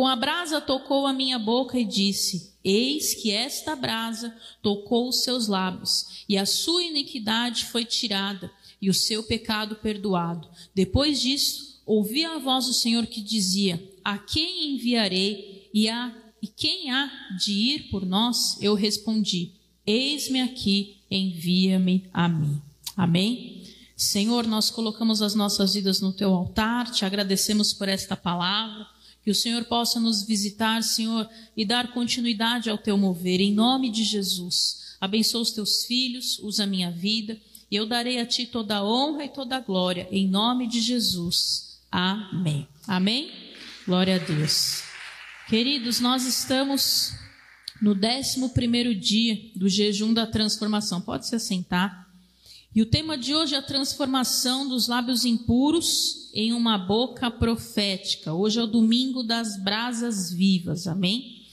Com a brasa tocou a minha boca e disse: Eis que esta brasa tocou os seus lábios, e a sua iniquidade foi tirada, e o seu pecado perdoado. Depois disso, ouvi a voz do Senhor que dizia: A quem enviarei? E, a, e quem há de ir por nós? Eu respondi: Eis-me aqui, envia-me a mim. Amém? Senhor, nós colocamos as nossas vidas no teu altar, te agradecemos por esta palavra. Que o Senhor possa nos visitar, Senhor, e dar continuidade ao teu mover, em nome de Jesus. Abençoa os teus filhos, usa a minha vida, e eu darei a ti toda a honra e toda a glória, em nome de Jesus. Amém. Amém? Glória a Deus. Queridos, nós estamos no 11 dia do jejum da transformação. Pode se assentar. E o tema de hoje é a transformação dos lábios impuros em uma boca profética. Hoje é o domingo das brasas vivas, amém?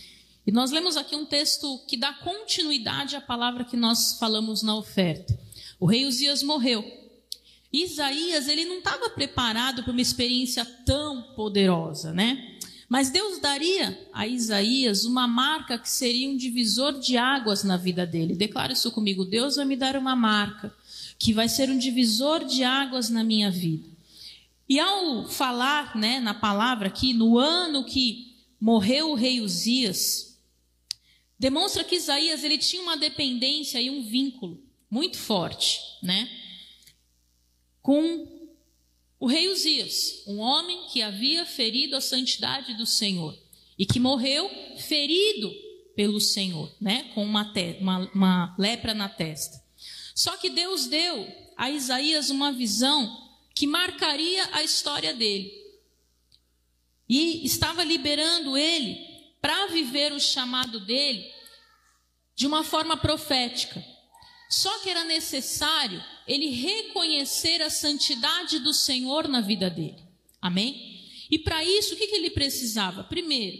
E nós lemos aqui um texto que dá continuidade à palavra que nós falamos na oferta. O rei Uzias morreu. Isaías, ele não estava preparado para uma experiência tão poderosa, né? Mas Deus daria a Isaías uma marca que seria um divisor de águas na vida dele. Declara isso comigo. Deus vai me dar uma marca que vai ser um divisor de águas na minha vida. E ao falar, né, na palavra aqui, no ano que morreu o rei Uzias, demonstra que Isaías ele tinha uma dependência e um vínculo muito forte, né, com o rei Uzias, um homem que havia ferido a santidade do Senhor e que morreu ferido pelo Senhor, né, com uma, uma, uma lepra na testa. Só que Deus deu a Isaías uma visão que marcaria a história dele. E estava liberando ele para viver o chamado dele de uma forma profética. Só que era necessário ele reconhecer a santidade do Senhor na vida dele. Amém? E para isso, o que, que ele precisava? Primeiro,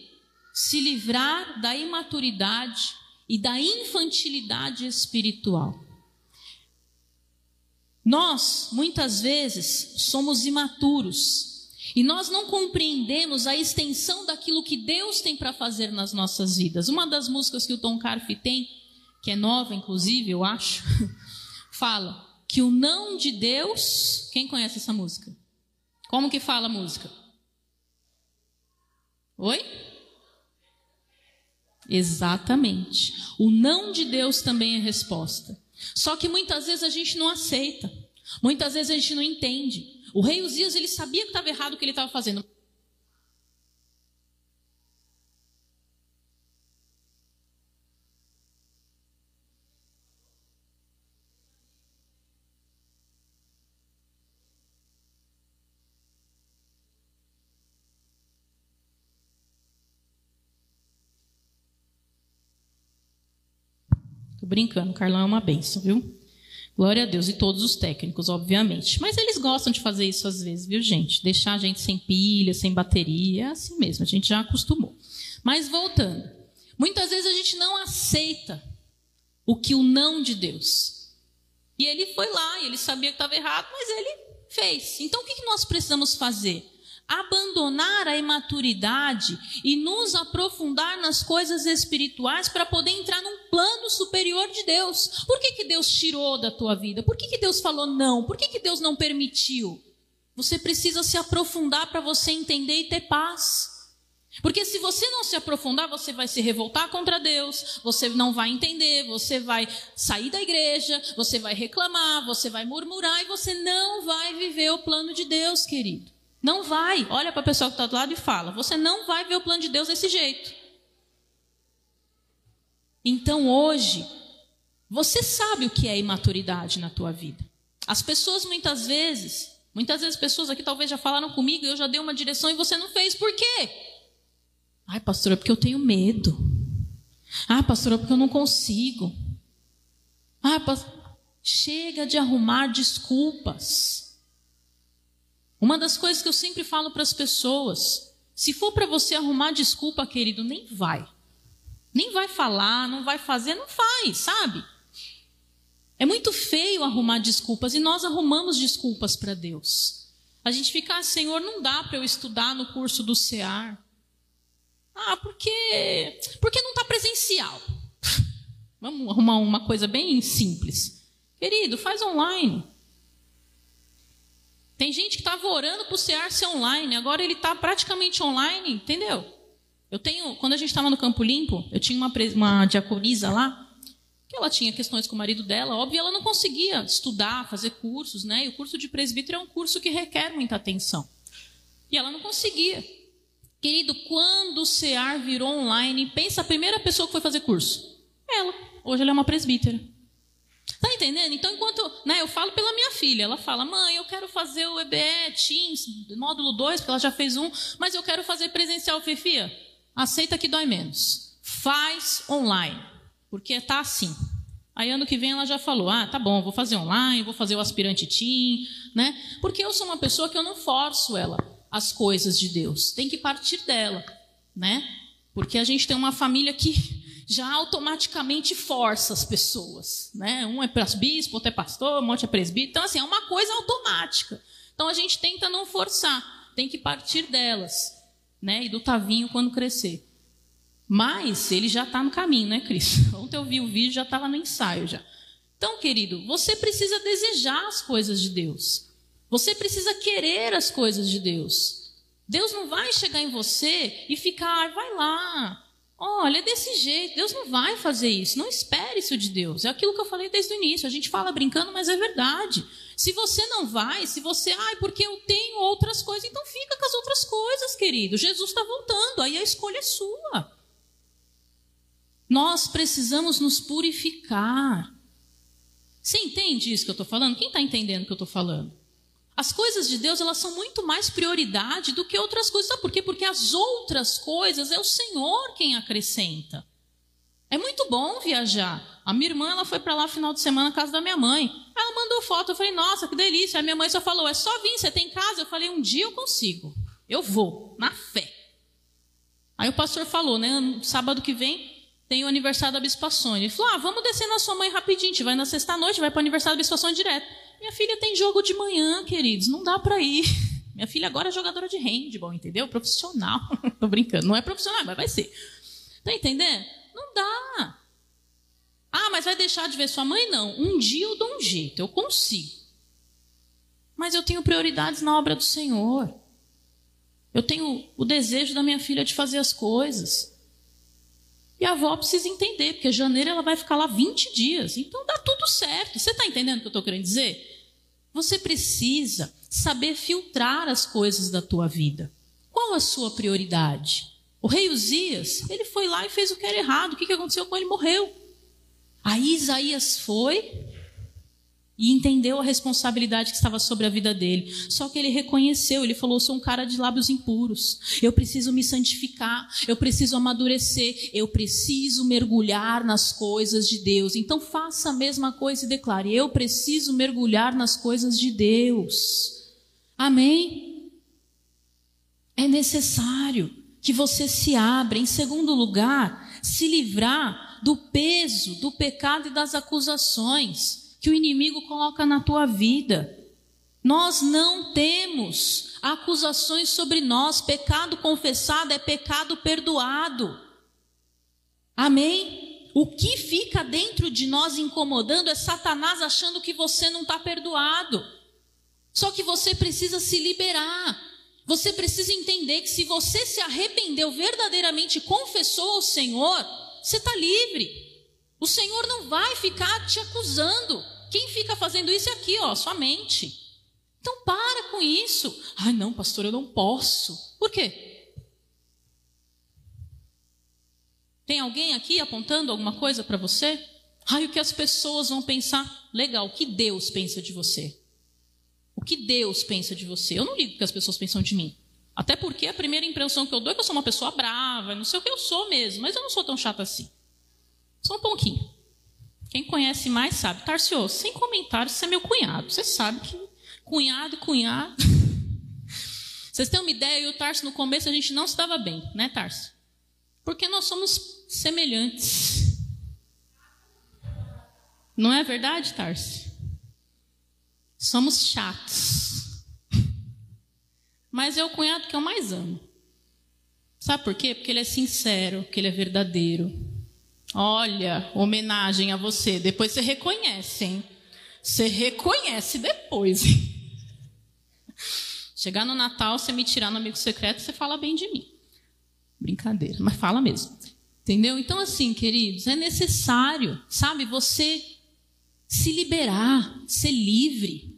se livrar da imaturidade e da infantilidade espiritual. Nós, muitas vezes, somos imaturos e nós não compreendemos a extensão daquilo que Deus tem para fazer nas nossas vidas. Uma das músicas que o Tom Carf tem, que é nova, inclusive, eu acho, fala que o não de Deus. Quem conhece essa música? Como que fala a música? Oi? Exatamente. O não de Deus também é resposta. Só que muitas vezes a gente não aceita. Muitas vezes a gente não entende. O rei Uzias, ele sabia que estava errado o que ele estava fazendo. Brincando, o Carlão é uma benção, viu? Glória a Deus. E todos os técnicos, obviamente. Mas eles gostam de fazer isso às vezes, viu, gente? Deixar a gente sem pilha, sem bateria. É assim mesmo, a gente já acostumou. Mas voltando. Muitas vezes a gente não aceita o que o não de Deus. E ele foi lá, e ele sabia que estava errado, mas ele fez. Então o que nós precisamos fazer? Abandonar a imaturidade e nos aprofundar nas coisas espirituais para poder entrar num plano superior de Deus. Por que, que Deus tirou da tua vida? Por que, que Deus falou não? Por que, que Deus não permitiu? Você precisa se aprofundar para você entender e ter paz. Porque se você não se aprofundar, você vai se revoltar contra Deus, você não vai entender, você vai sair da igreja, você vai reclamar, você vai murmurar e você não vai viver o plano de Deus, querido. Não vai. Olha para a pessoa que está do lado e fala: Você não vai ver o plano de Deus desse jeito. Então hoje, você sabe o que é imaturidade na tua vida. As pessoas muitas vezes, muitas vezes pessoas aqui talvez já falaram comigo e eu já dei uma direção e você não fez. Por quê? Ai, pastora, é porque eu tenho medo. Ah, pastora, é porque eu não consigo. Ah, pastora, chega de arrumar desculpas. Uma das coisas que eu sempre falo para as pessoas: se for para você arrumar desculpa, querido, nem vai. Nem vai falar, não vai fazer, não faz, sabe? É muito feio arrumar desculpas e nós arrumamos desculpas para Deus. A gente fica, ah, Senhor, não dá para eu estudar no curso do CEAR. Ah, porque porque não está presencial. Vamos arrumar uma coisa bem simples. Querido, faz online. Tem gente que estava orando para o CEAR ser online, agora ele está praticamente online, entendeu? Eu tenho, quando a gente estava no Campo Limpo, eu tinha uma, uma diaconisa lá, que ela tinha questões com o marido dela, óbvio, ela não conseguia estudar, fazer cursos, né? E o curso de presbítero é um curso que requer muita atenção. E ela não conseguia. Querido, quando o CEAR virou online, pensa a primeira pessoa que foi fazer curso. Ela. Hoje ela é uma presbítera. Tá entendendo? Então, enquanto né, eu falo pela minha filha, ela fala: mãe, eu quero fazer o EBE Teams, módulo 2, porque ela já fez um, mas eu quero fazer presencial, Fefia. Aceita que dói menos. Faz online, porque tá assim. Aí ano que vem ela já falou: ah, tá bom, vou fazer online, vou fazer o aspirante team, né? Porque eu sou uma pessoa que eu não forço ela as coisas de Deus. Tem que partir dela, né? Porque a gente tem uma família que já automaticamente força as pessoas. Né? Um é bispo, outro é pastor, um monte é presbítero. Então, assim, é uma coisa automática. Então, a gente tenta não forçar, tem que partir delas. Né? E do Tavinho quando crescer. Mas ele já está no caminho, né, Cris? Ontem eu vi o vídeo, já estava no ensaio já. Então, querido, você precisa desejar as coisas de Deus. Você precisa querer as coisas de Deus. Deus não vai chegar em você e ficar, vai lá, Olha, é desse jeito, Deus não vai fazer isso. Não espere isso de Deus. É aquilo que eu falei desde o início. A gente fala brincando, mas é verdade. Se você não vai, se você, ai, porque eu tenho outras coisas, então fica com as outras coisas, querido. Jesus está voltando, aí a escolha é sua. Nós precisamos nos purificar. Você entende isso que eu estou falando? Quem está entendendo o que eu estou falando? As coisas de Deus, elas são muito mais prioridade do que outras coisas. Sabe por quê? Porque as outras coisas é o Senhor quem acrescenta. É muito bom viajar. A minha irmã, ela foi para lá final de semana na casa da minha mãe. Ela mandou foto, eu falei, nossa, que delícia. A minha mãe só falou, é só vir, você tem casa? Eu falei, um dia eu consigo. Eu vou, na fé. Aí o pastor falou, né, sábado que vem tem o aniversário da Bispa Sônia. Ele falou, ah, vamos descer na sua mãe rapidinho, a gente vai na sexta-noite, vai para o aniversário da Bispa Sônia direto. Minha filha tem jogo de manhã, queridos, não dá para ir. Minha filha agora é jogadora de handball, entendeu? Profissional. Tô brincando, não é profissional, mas vai ser. Tá entendendo? Não dá. Ah, mas vai deixar de ver sua mãe? Não. Um dia eu dou um jeito, eu consigo. Mas eu tenho prioridades na obra do Senhor. Eu tenho o desejo da minha filha de fazer as coisas. E a avó precisa entender, porque janeiro ela vai ficar lá 20 dias. Então dá tudo certo. Você está entendendo o que eu estou querendo dizer? Você precisa saber filtrar as coisas da tua vida. Qual a sua prioridade? O rei Uzias, ele foi lá e fez o que era errado. O que aconteceu com ele? Morreu. Aí Isaías foi e entendeu a responsabilidade que estava sobre a vida dele. Só que ele reconheceu, ele falou: sou um cara de lábios impuros. Eu preciso me santificar, eu preciso amadurecer, eu preciso mergulhar nas coisas de Deus. Então faça a mesma coisa e declare: eu preciso mergulhar nas coisas de Deus. Amém? É necessário que você se abra. Em segundo lugar, se livrar do peso do pecado e das acusações que o inimigo coloca na tua vida. Nós não temos acusações sobre nós. Pecado confessado é pecado perdoado. Amém? O que fica dentro de nós incomodando é Satanás achando que você não está perdoado. Só que você precisa se liberar. Você precisa entender que se você se arrependeu verdadeiramente, confessou ao Senhor, você está livre. O Senhor não vai ficar te acusando. Quem fica fazendo isso é aqui, ó, sua mente. Então para com isso. Ai, não, pastor, eu não posso. Por quê? Tem alguém aqui apontando alguma coisa para você? Ai, o que as pessoas vão pensar? Legal, o que Deus pensa de você? O que Deus pensa de você? Eu não ligo o que as pessoas pensam de mim. Até porque a primeira impressão que eu dou é que eu sou uma pessoa brava, não sei o que eu sou mesmo, mas eu não sou tão chata assim. Só um pouquinho. Quem conhece mais sabe. Tarcio, sem comentários, você é meu cunhado. Você sabe que cunhado e cunhado. Vocês têm uma ideia, e o Tarso no começo a gente não estava bem, né, Tarso? Porque nós somos semelhantes. Não é verdade, Tarso? Somos chatos. Mas é o cunhado que eu mais amo. Sabe por quê? Porque ele é sincero, porque ele é verdadeiro, Olha, homenagem a você. Depois você reconhece, hein? Você reconhece depois. Chegar no Natal, você me tirar no amigo secreto, você fala bem de mim. Brincadeira, mas fala mesmo. Entendeu? Então, assim, queridos, é necessário, sabe, você se liberar, ser livre.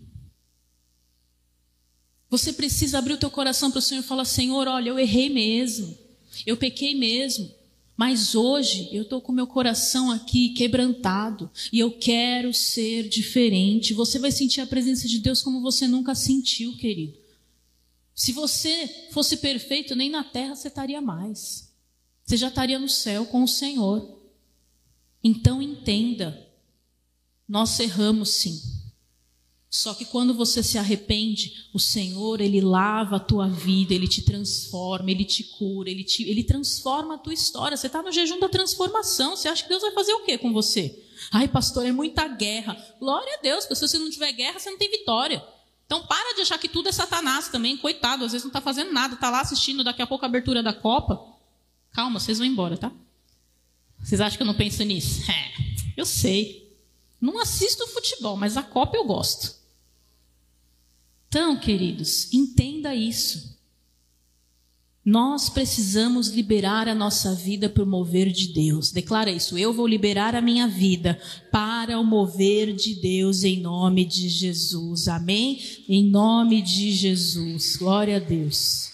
Você precisa abrir o teu coração para o Senhor e falar: Senhor, olha, eu errei mesmo, eu pequei mesmo. Mas hoje eu estou com meu coração aqui quebrantado e eu quero ser diferente. Você vai sentir a presença de Deus como você nunca sentiu, querido. Se você fosse perfeito, nem na terra você estaria mais. Você já estaria no céu com o Senhor. Então entenda, nós erramos sim. Só que quando você se arrepende, o Senhor, Ele lava a tua vida, Ele te transforma, Ele te cura, Ele, te, ele transforma a tua história. Você está no jejum da transformação. Você acha que Deus vai fazer o quê com você? Ai, pastor, é muita guerra. Glória a Deus, porque se você não tiver guerra, você não tem vitória. Então para de achar que tudo é Satanás também. Coitado, às vezes não está fazendo nada, está lá assistindo daqui a pouco a abertura da Copa. Calma, vocês vão embora, tá? Vocês acham que eu não penso nisso? É, eu sei. Não assisto futebol, mas a Copa eu gosto. Então, queridos, entenda isso. Nós precisamos liberar a nossa vida para o mover de Deus. Declara isso. Eu vou liberar a minha vida para o mover de Deus em nome de Jesus. Amém? Em nome de Jesus. Glória a Deus.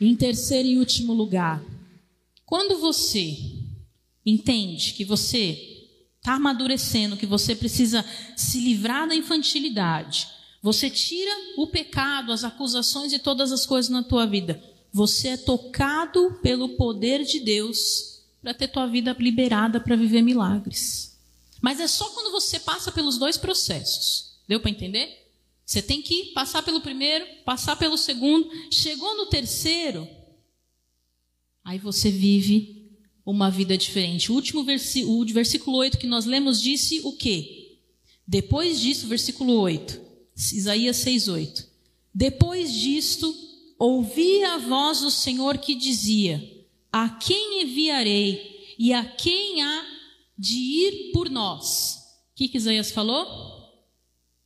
Em terceiro e último lugar, quando você entende que você está amadurecendo, que você precisa se livrar da infantilidade, você tira o pecado, as acusações e todas as coisas na tua vida. Você é tocado pelo poder de Deus para ter tua vida liberada para viver milagres. Mas é só quando você passa pelos dois processos. Deu para entender? Você tem que passar pelo primeiro, passar pelo segundo, chegou no terceiro, aí você vive uma vida diferente. O último versículo, o versículo 8 que nós lemos disse o quê? Depois disso, versículo 8. Isaías 6:8. Depois disto, ouvi a voz do Senhor que dizia: A quem enviarei e a quem há de ir por nós? O que, que Isaías falou?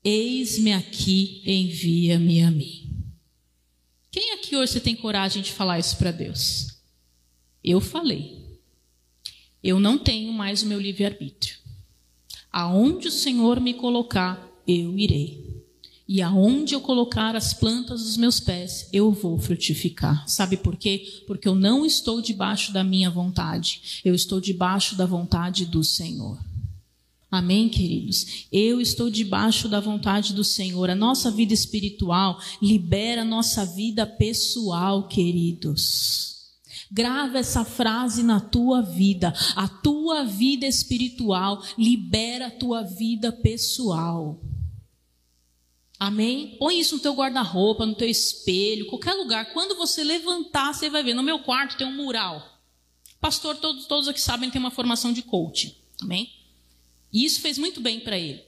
Eis-me aqui, envia-me a mim. Quem aqui hoje tem coragem de falar isso para Deus? Eu falei. Eu não tenho mais o meu livre-arbítrio. Aonde o Senhor me colocar, eu irei. E aonde eu colocar as plantas dos meus pés, eu vou frutificar. Sabe por quê? Porque eu não estou debaixo da minha vontade, eu estou debaixo da vontade do Senhor. Amém, queridos? Eu estou debaixo da vontade do Senhor. A nossa vida espiritual libera a nossa vida pessoal, queridos. Grava essa frase na tua vida. A tua vida espiritual libera a tua vida pessoal. Amém? Põe isso no teu guarda-roupa, no teu espelho, qualquer lugar. Quando você levantar, você vai ver. No meu quarto tem um mural. Pastor, todos, todos aqui sabem tem uma formação de coaching. Amém? E isso fez muito bem para ele,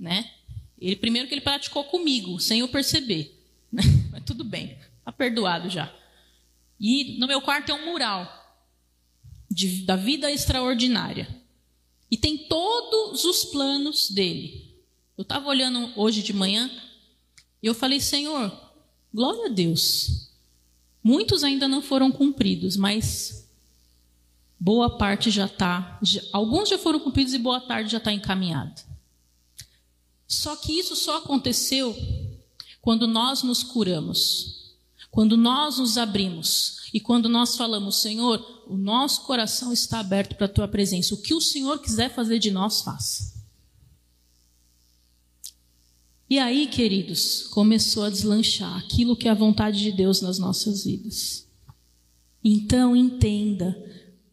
né? Ele primeiro que ele praticou comigo, sem eu perceber. Né? Mas tudo bem, tá perdoado já. E no meu quarto é um mural de, da vida extraordinária. E tem todos os planos dele. Eu estava olhando hoje de manhã e eu falei, Senhor, glória a Deus. Muitos ainda não foram cumpridos, mas boa parte já está, alguns já foram cumpridos e boa parte já está encaminhada. Só que isso só aconteceu quando nós nos curamos, quando nós nos abrimos e quando nós falamos, Senhor, o nosso coração está aberto para a tua presença. O que o Senhor quiser fazer de nós, faça. E aí, queridos, começou a deslanchar aquilo que é a vontade de Deus nas nossas vidas. Então, entenda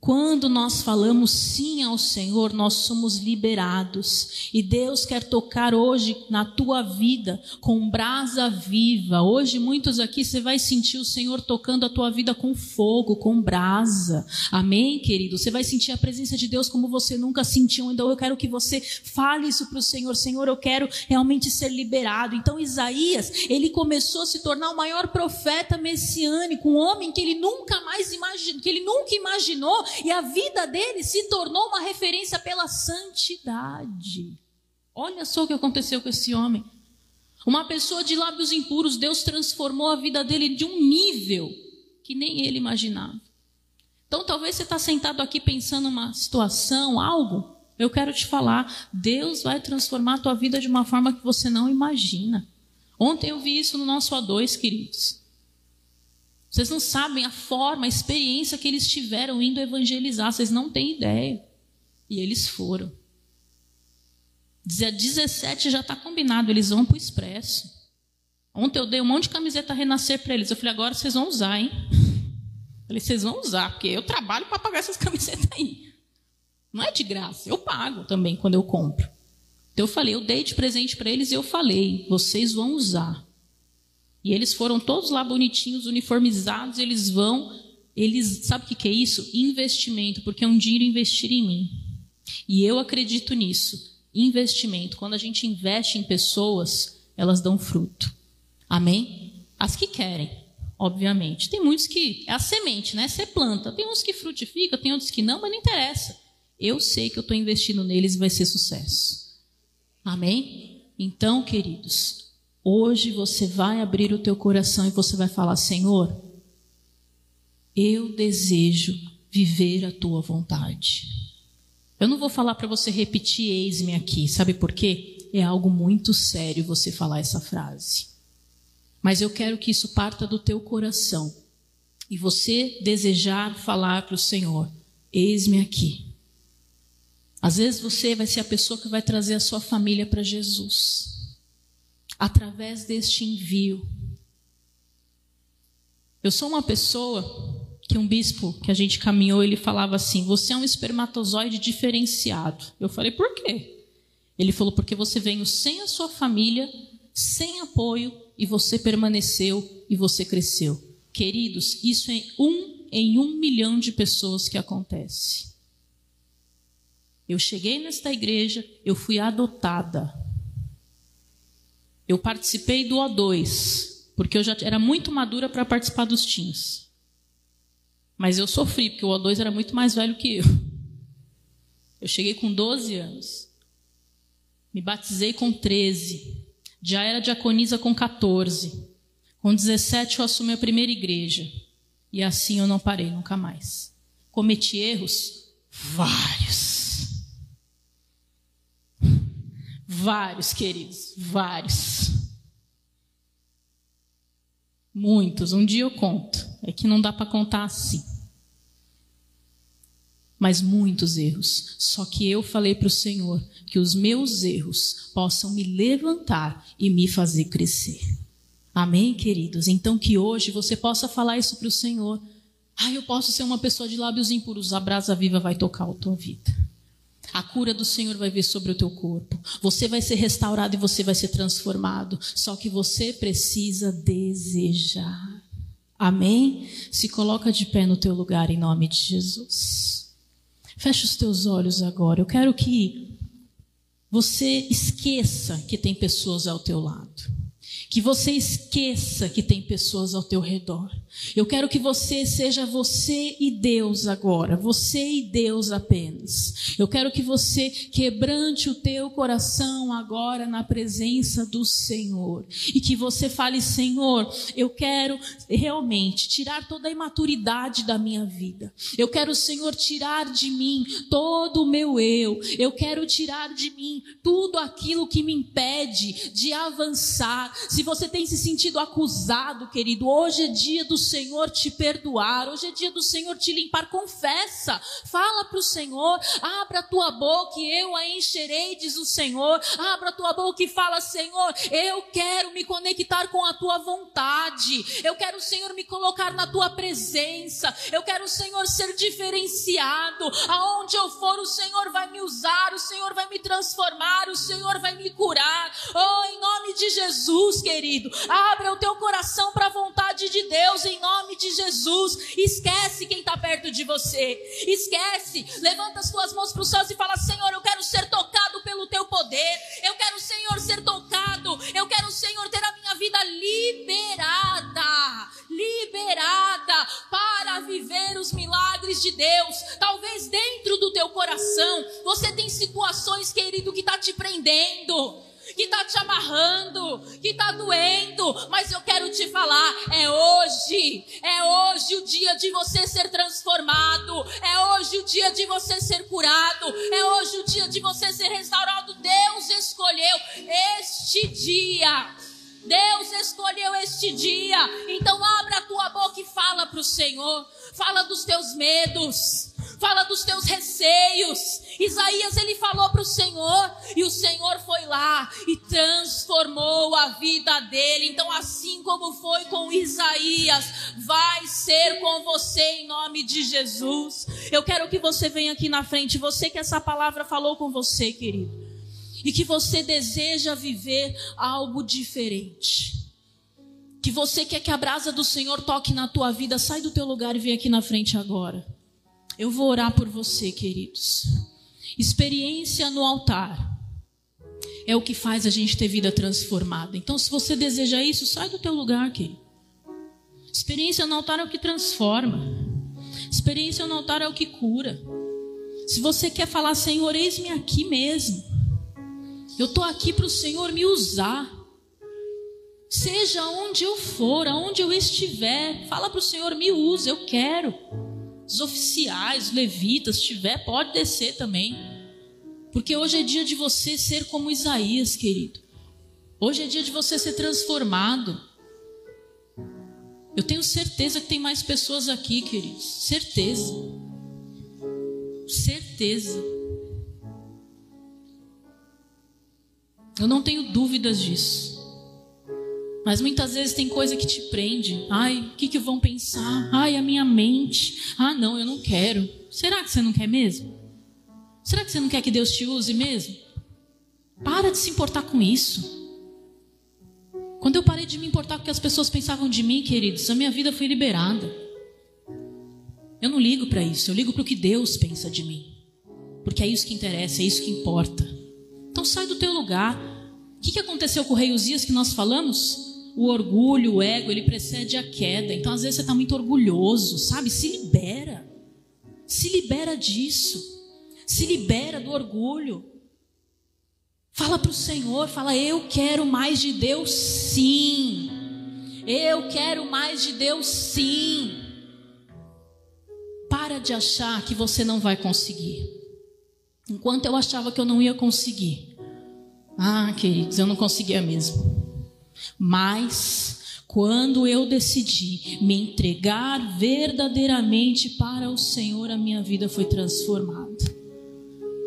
quando nós falamos sim ao Senhor, nós somos liberados. E Deus quer tocar hoje na tua vida com brasa viva. Hoje, muitos aqui, você vai sentir o Senhor tocando a tua vida com fogo, com brasa. Amém, querido? Você vai sentir a presença de Deus como você nunca sentiu. Então, eu quero que você fale isso para o Senhor. Senhor, eu quero realmente ser liberado. Então, Isaías, ele começou a se tornar o maior profeta messiânico, um homem que ele nunca mais imaginou, que ele nunca imaginou e a vida dele se tornou uma referência pela santidade. Olha só o que aconteceu com esse homem. Uma pessoa de lábios impuros, Deus transformou a vida dele de um nível que nem ele imaginava. Então, talvez você está sentado aqui pensando uma situação, algo. Eu quero te falar, Deus vai transformar a tua vida de uma forma que você não imagina. Ontem eu vi isso no nosso A2, queridos. Vocês não sabem a forma, a experiência que eles tiveram indo evangelizar, vocês não têm ideia. E eles foram. Dia 17 já está combinado, eles vão para o expresso. Ontem eu dei um monte de camiseta renascer para eles. Eu falei, agora vocês vão usar, hein? Eu falei, vocês vão usar, porque eu trabalho para pagar essas camisetas aí. Não é de graça, eu pago também quando eu compro. Então eu falei, eu dei de presente para eles e eu falei, vocês vão usar. E eles foram todos lá bonitinhos, uniformizados, eles vão, eles, sabe o que, que é isso? Investimento, porque é um dinheiro investir em mim. E eu acredito nisso. Investimento. Quando a gente investe em pessoas, elas dão fruto. Amém? As que querem, obviamente. Tem muitos que. É a semente, né? Você planta. Tem uns que frutificam, tem outros que não, mas não interessa. Eu sei que eu estou investindo neles e vai ser sucesso. Amém? Então, queridos, Hoje você vai abrir o teu coração e você vai falar: Senhor, eu desejo viver a tua vontade. Eu não vou falar para você repetir eis-me aqui, sabe por quê? É algo muito sério você falar essa frase. Mas eu quero que isso parta do teu coração e você desejar falar para o Senhor: eis-me aqui. Às vezes você vai ser a pessoa que vai trazer a sua família para Jesus através deste envio. Eu sou uma pessoa que um bispo que a gente caminhou, ele falava assim: "Você é um espermatozoide diferenciado". Eu falei: "Por quê?" Ele falou: "Porque você veio sem a sua família, sem apoio e você permaneceu e você cresceu". Queridos, isso é um em um milhão de pessoas que acontece. Eu cheguei nesta igreja, eu fui adotada. Eu participei do O2, porque eu já era muito madura para participar dos teams. Mas eu sofri, porque o O2 era muito mais velho que eu. Eu cheguei com 12 anos. Me batizei com 13. Já era diaconisa com 14. Com 17 eu assumi a primeira igreja. E assim eu não parei nunca mais. Cometi erros? Vários. Vários, queridos, vários. Muitos. Um dia eu conto. É que não dá para contar assim. Mas muitos erros. Só que eu falei para o Senhor que os meus erros possam me levantar e me fazer crescer. Amém, queridos? Então que hoje você possa falar isso para o Senhor. Ah, eu posso ser uma pessoa de lábios impuros. A brasa viva vai tocar a tua vida. A cura do Senhor vai vir sobre o teu corpo. Você vai ser restaurado e você vai ser transformado. Só que você precisa desejar. Amém? Se coloca de pé no teu lugar em nome de Jesus. Fecha os teus olhos agora. Eu quero que você esqueça que tem pessoas ao teu lado. Que você esqueça que tem pessoas ao teu redor. Eu quero que você seja você e Deus agora, você e Deus apenas. Eu quero que você quebrante o teu coração agora na presença do Senhor e que você fale: Senhor, eu quero realmente tirar toda a imaturidade da minha vida. Eu quero, Senhor, tirar de mim todo o meu eu. Eu quero tirar de mim tudo aquilo que me impede de avançar. Se você tem se sentido acusado, querido, hoje é dia do Senhor te perdoar, hoje é dia do Senhor te limpar. Confessa, fala para o Senhor, abra a tua boca e eu a encherei, diz o Senhor. Abra a tua boca e fala, Senhor, eu quero me conectar com a tua vontade, eu quero, Senhor, me colocar na tua presença, eu quero, Senhor, ser diferenciado. Aonde eu for, o Senhor vai me usar, o Senhor vai me transformar, o Senhor vai me curar. Oh, em nome de Jesus, querido, abra o teu coração para a vontade de Deus em nome de Jesus. Esquece quem está perto de você. Esquece. Levanta as tuas mãos para os céus e fala: Senhor, eu quero ser tocado pelo teu poder. Eu quero, Senhor, ser tocado. Eu quero, Senhor, ter a minha vida liberada. Liberada para viver os milagres de Deus. Talvez dentro do teu coração você tem situações, querido, que está te prendendo que está te amarrando, que está doendo, mas eu quero te falar: é hoje, é hoje o dia de você ser transformado, é hoje o dia de você ser curado, é hoje o dia de você ser restaurado. Deus escolheu este dia. Deus escolheu este dia. Então abra a tua boca e fala para o Senhor. Fala dos teus medos fala dos teus receios. Isaías ele falou para o Senhor e o Senhor foi lá e transformou a vida dele. Então, assim como foi com Isaías, vai ser com você em nome de Jesus. Eu quero que você venha aqui na frente, você que essa palavra falou com você, querido, e que você deseja viver algo diferente que você quer que a brasa do Senhor toque na tua vida, sai do teu lugar e vem aqui na frente agora. Eu vou orar por você, queridos. Experiência no altar é o que faz a gente ter vida transformada. Então, se você deseja isso, sai do teu lugar, querido. Experiência no altar é o que transforma. Experiência no altar é o que cura. Se você quer falar, Senhor, eis-me aqui mesmo. Eu estou aqui para o Senhor me usar. Seja onde eu for, aonde eu estiver, fala para o Senhor, me usa, eu quero os oficiais, os levitas, se tiver, pode descer também. Porque hoje é dia de você ser como Isaías, querido. Hoje é dia de você ser transformado. Eu tenho certeza que tem mais pessoas aqui, queridos. Certeza. Certeza. Eu não tenho dúvidas disso. Mas muitas vezes tem coisa que te prende. Ai, o que, que vão pensar? Ai, a minha mente. Ah, não, eu não quero. Será que você não quer mesmo? Será que você não quer que Deus te use mesmo? Para de se importar com isso. Quando eu parei de me importar com o que as pessoas pensavam de mim, queridos, a minha vida foi liberada. Eu não ligo para isso, eu ligo para o que Deus pensa de mim. Porque é isso que interessa, é isso que importa. Então sai do teu lugar. O que, aconteceu com o rei Uzias que nós falamos? O orgulho, o ego, ele precede a queda. Então, às vezes, você está muito orgulhoso, sabe? Se libera. Se libera disso. Se libera do orgulho. Fala para o Senhor, fala, eu quero mais de Deus sim. Eu quero mais de Deus sim. Para de achar que você não vai conseguir. Enquanto eu achava que eu não ia conseguir. Ah, queridos, eu não conseguia mesmo. Mas quando eu decidi me entregar verdadeiramente para o Senhor, a minha vida foi transformada.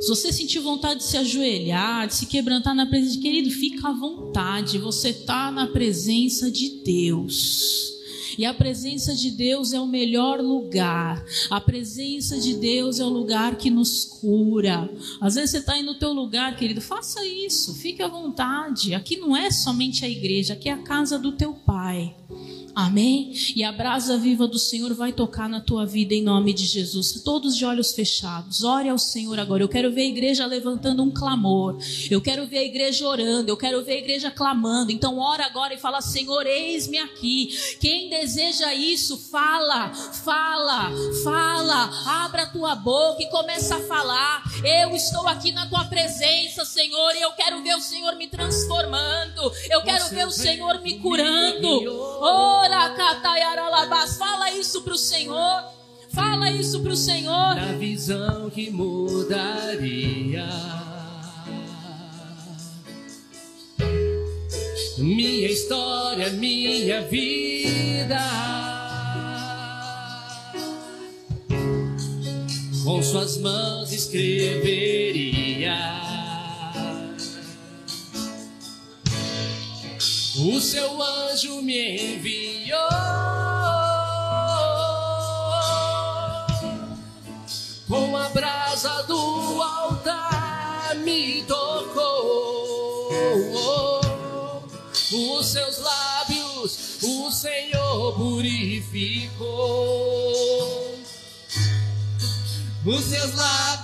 Se você sentiu vontade de se ajoelhar, de se quebrantar na presença de querido, fica à vontade. Você está na presença de Deus. E a presença de Deus é o melhor lugar. A presença de Deus é o lugar que nos cura. Às vezes você está aí no teu lugar, querido, faça isso, fique à vontade. Aqui não é somente a igreja, aqui é a casa do teu Pai. Amém? E a brasa viva do Senhor vai tocar na tua vida em nome de Jesus. Todos de olhos fechados. Ore ao Senhor agora. Eu quero ver a igreja levantando um clamor. Eu quero ver a igreja orando. Eu quero ver a igreja clamando. Então ora agora e fala: Senhor, eis-me aqui. Quem deseja isso, fala, fala, fala. Abra a tua boca e começa a falar. Eu estou aqui na tua presença, Senhor, e eu quero ver o Senhor me transformando. Eu quero ver o Senhor me curando. Oh. Fala isso para o Senhor. Fala isso para o Senhor. Na visão que mudaria minha história, minha vida. Com suas mãos escreveria. O seu anjo me enviou com a brasa do altar me tocou. Os seus lábios o Senhor purificou. Os seus lábios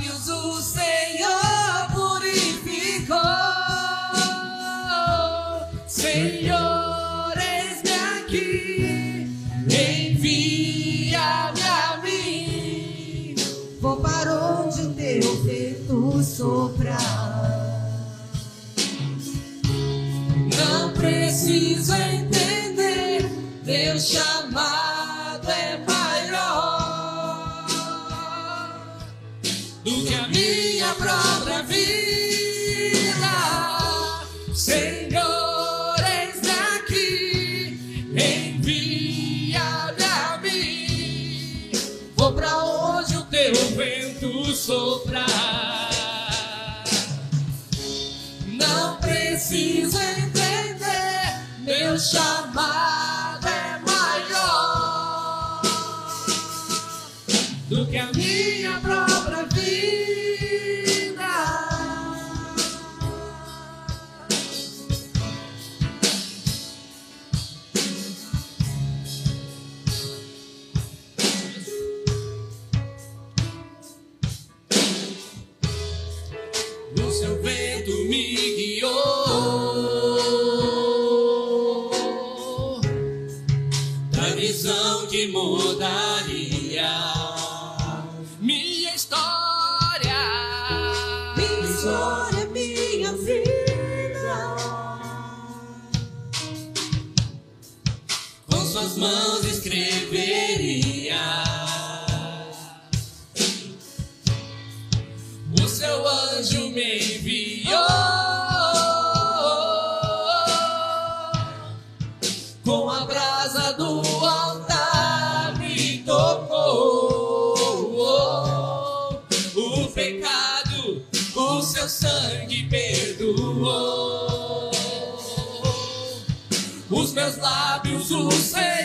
soprar. Não preciso entender, meu chamado lábios o Senhor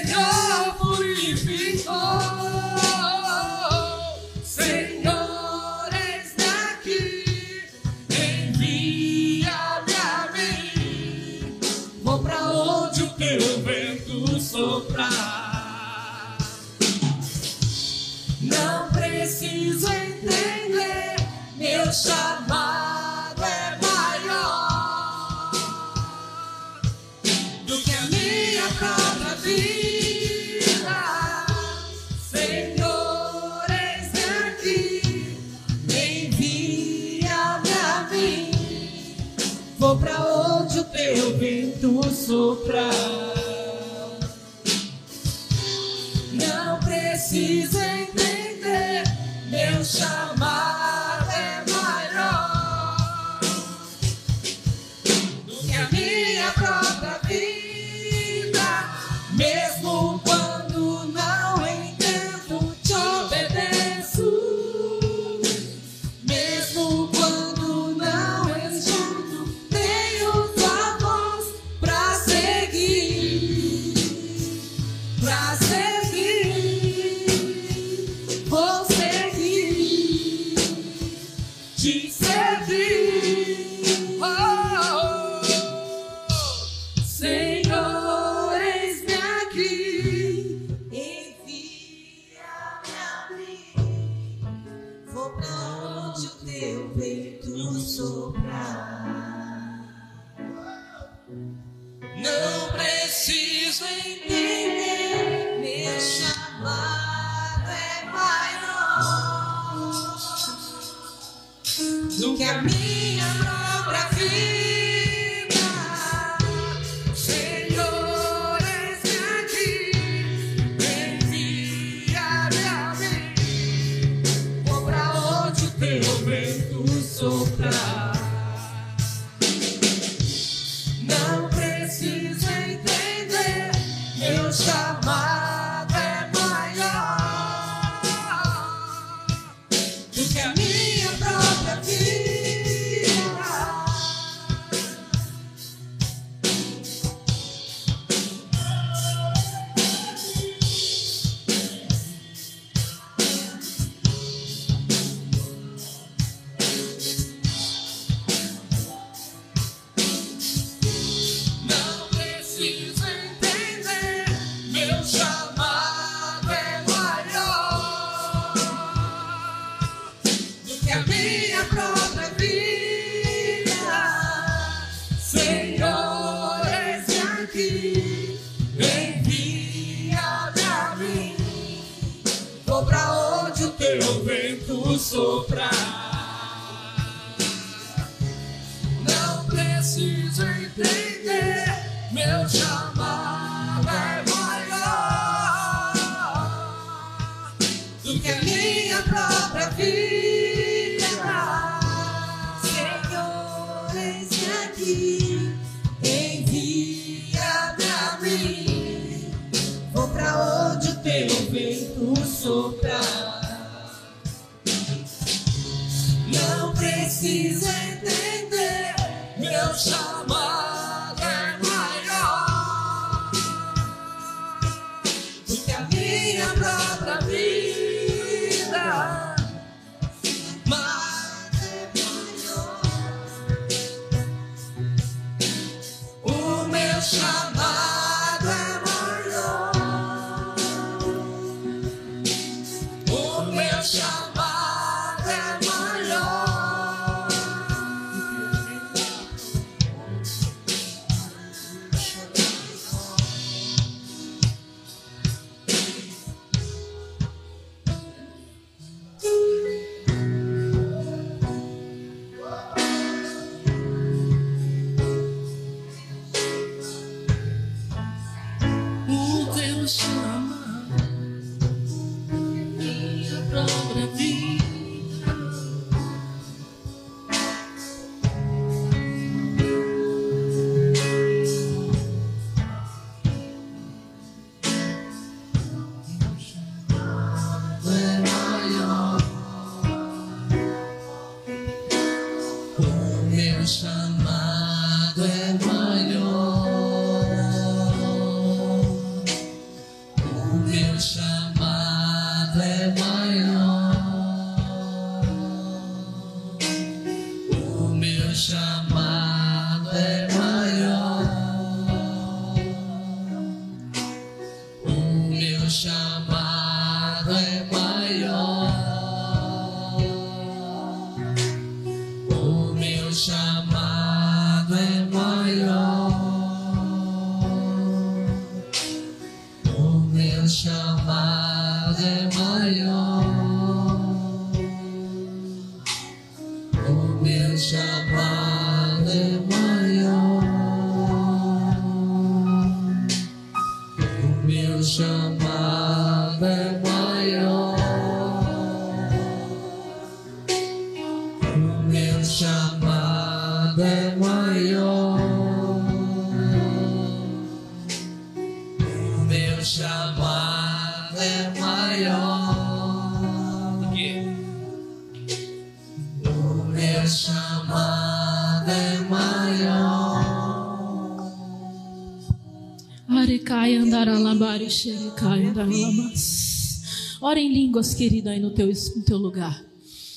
Ora em línguas, querida, aí no teu, no teu lugar.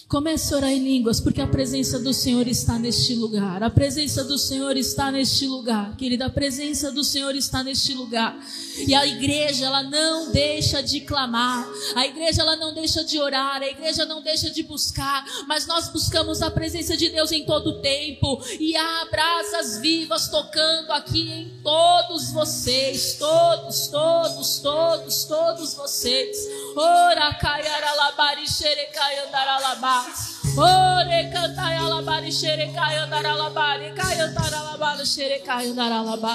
Comece a orar em línguas, porque a presença do Senhor está neste lugar. A presença do Senhor está neste lugar, querida. A presença do Senhor está neste lugar. E a igreja, ela não deixa de clamar. A igreja, ela não deixa de orar. A igreja não deixa de buscar. Mas nós buscamos a presença de Deus em todo o tempo. E há brasas vivas tocando aqui em todos vocês. Todos, todos, todos, todos vocês. Ora, caiara labari xerecai andaralabá. Ore.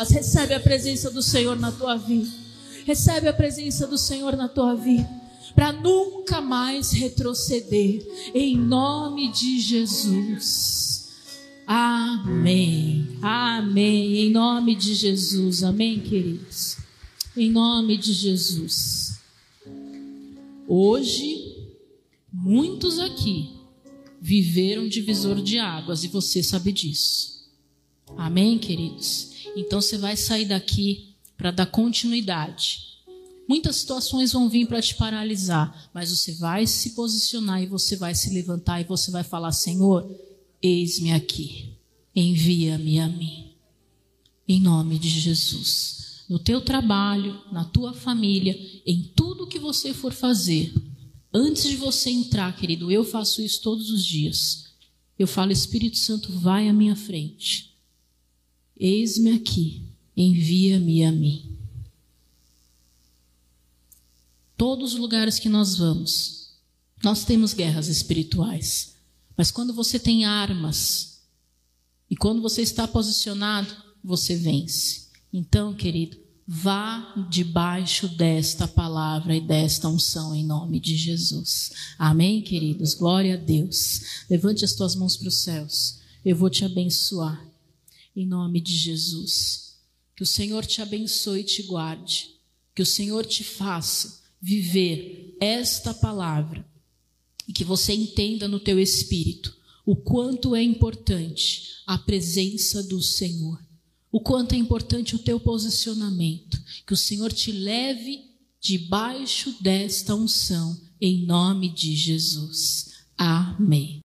Recebe a presença do Senhor na tua vida. Recebe a presença do Senhor na tua vida. Para nunca mais retroceder. Em nome de Jesus. Amém. Amém. Em nome de Jesus. Amém, queridos. Em nome de Jesus. Hoje, muitos aqui viveram divisor de águas e você sabe disso. Amém, queridos? Então você vai sair daqui para dar continuidade. Muitas situações vão vir para te paralisar, mas você vai se posicionar e você vai se levantar e você vai falar: Senhor, eis-me aqui, envia-me a mim. Em nome de Jesus no teu trabalho, na tua família, em tudo que você for fazer, antes de você entrar, querido, eu faço isso todos os dias. Eu falo, Espírito Santo, vai à minha frente. Eis-me aqui, envia-me a mim. Todos os lugares que nós vamos, nós temos guerras espirituais. Mas quando você tem armas e quando você está posicionado, você vence. Então, querido, vá debaixo desta palavra e desta unção em nome de Jesus. Amém, queridos? Glória a Deus. Levante as tuas mãos para os céus. Eu vou te abençoar em nome de Jesus. Que o Senhor te abençoe e te guarde. Que o Senhor te faça viver esta palavra e que você entenda no teu espírito o quanto é importante a presença do Senhor o quanto é importante o teu posicionamento. Que o Senhor te leve debaixo desta unção, em nome de Jesus. Amém.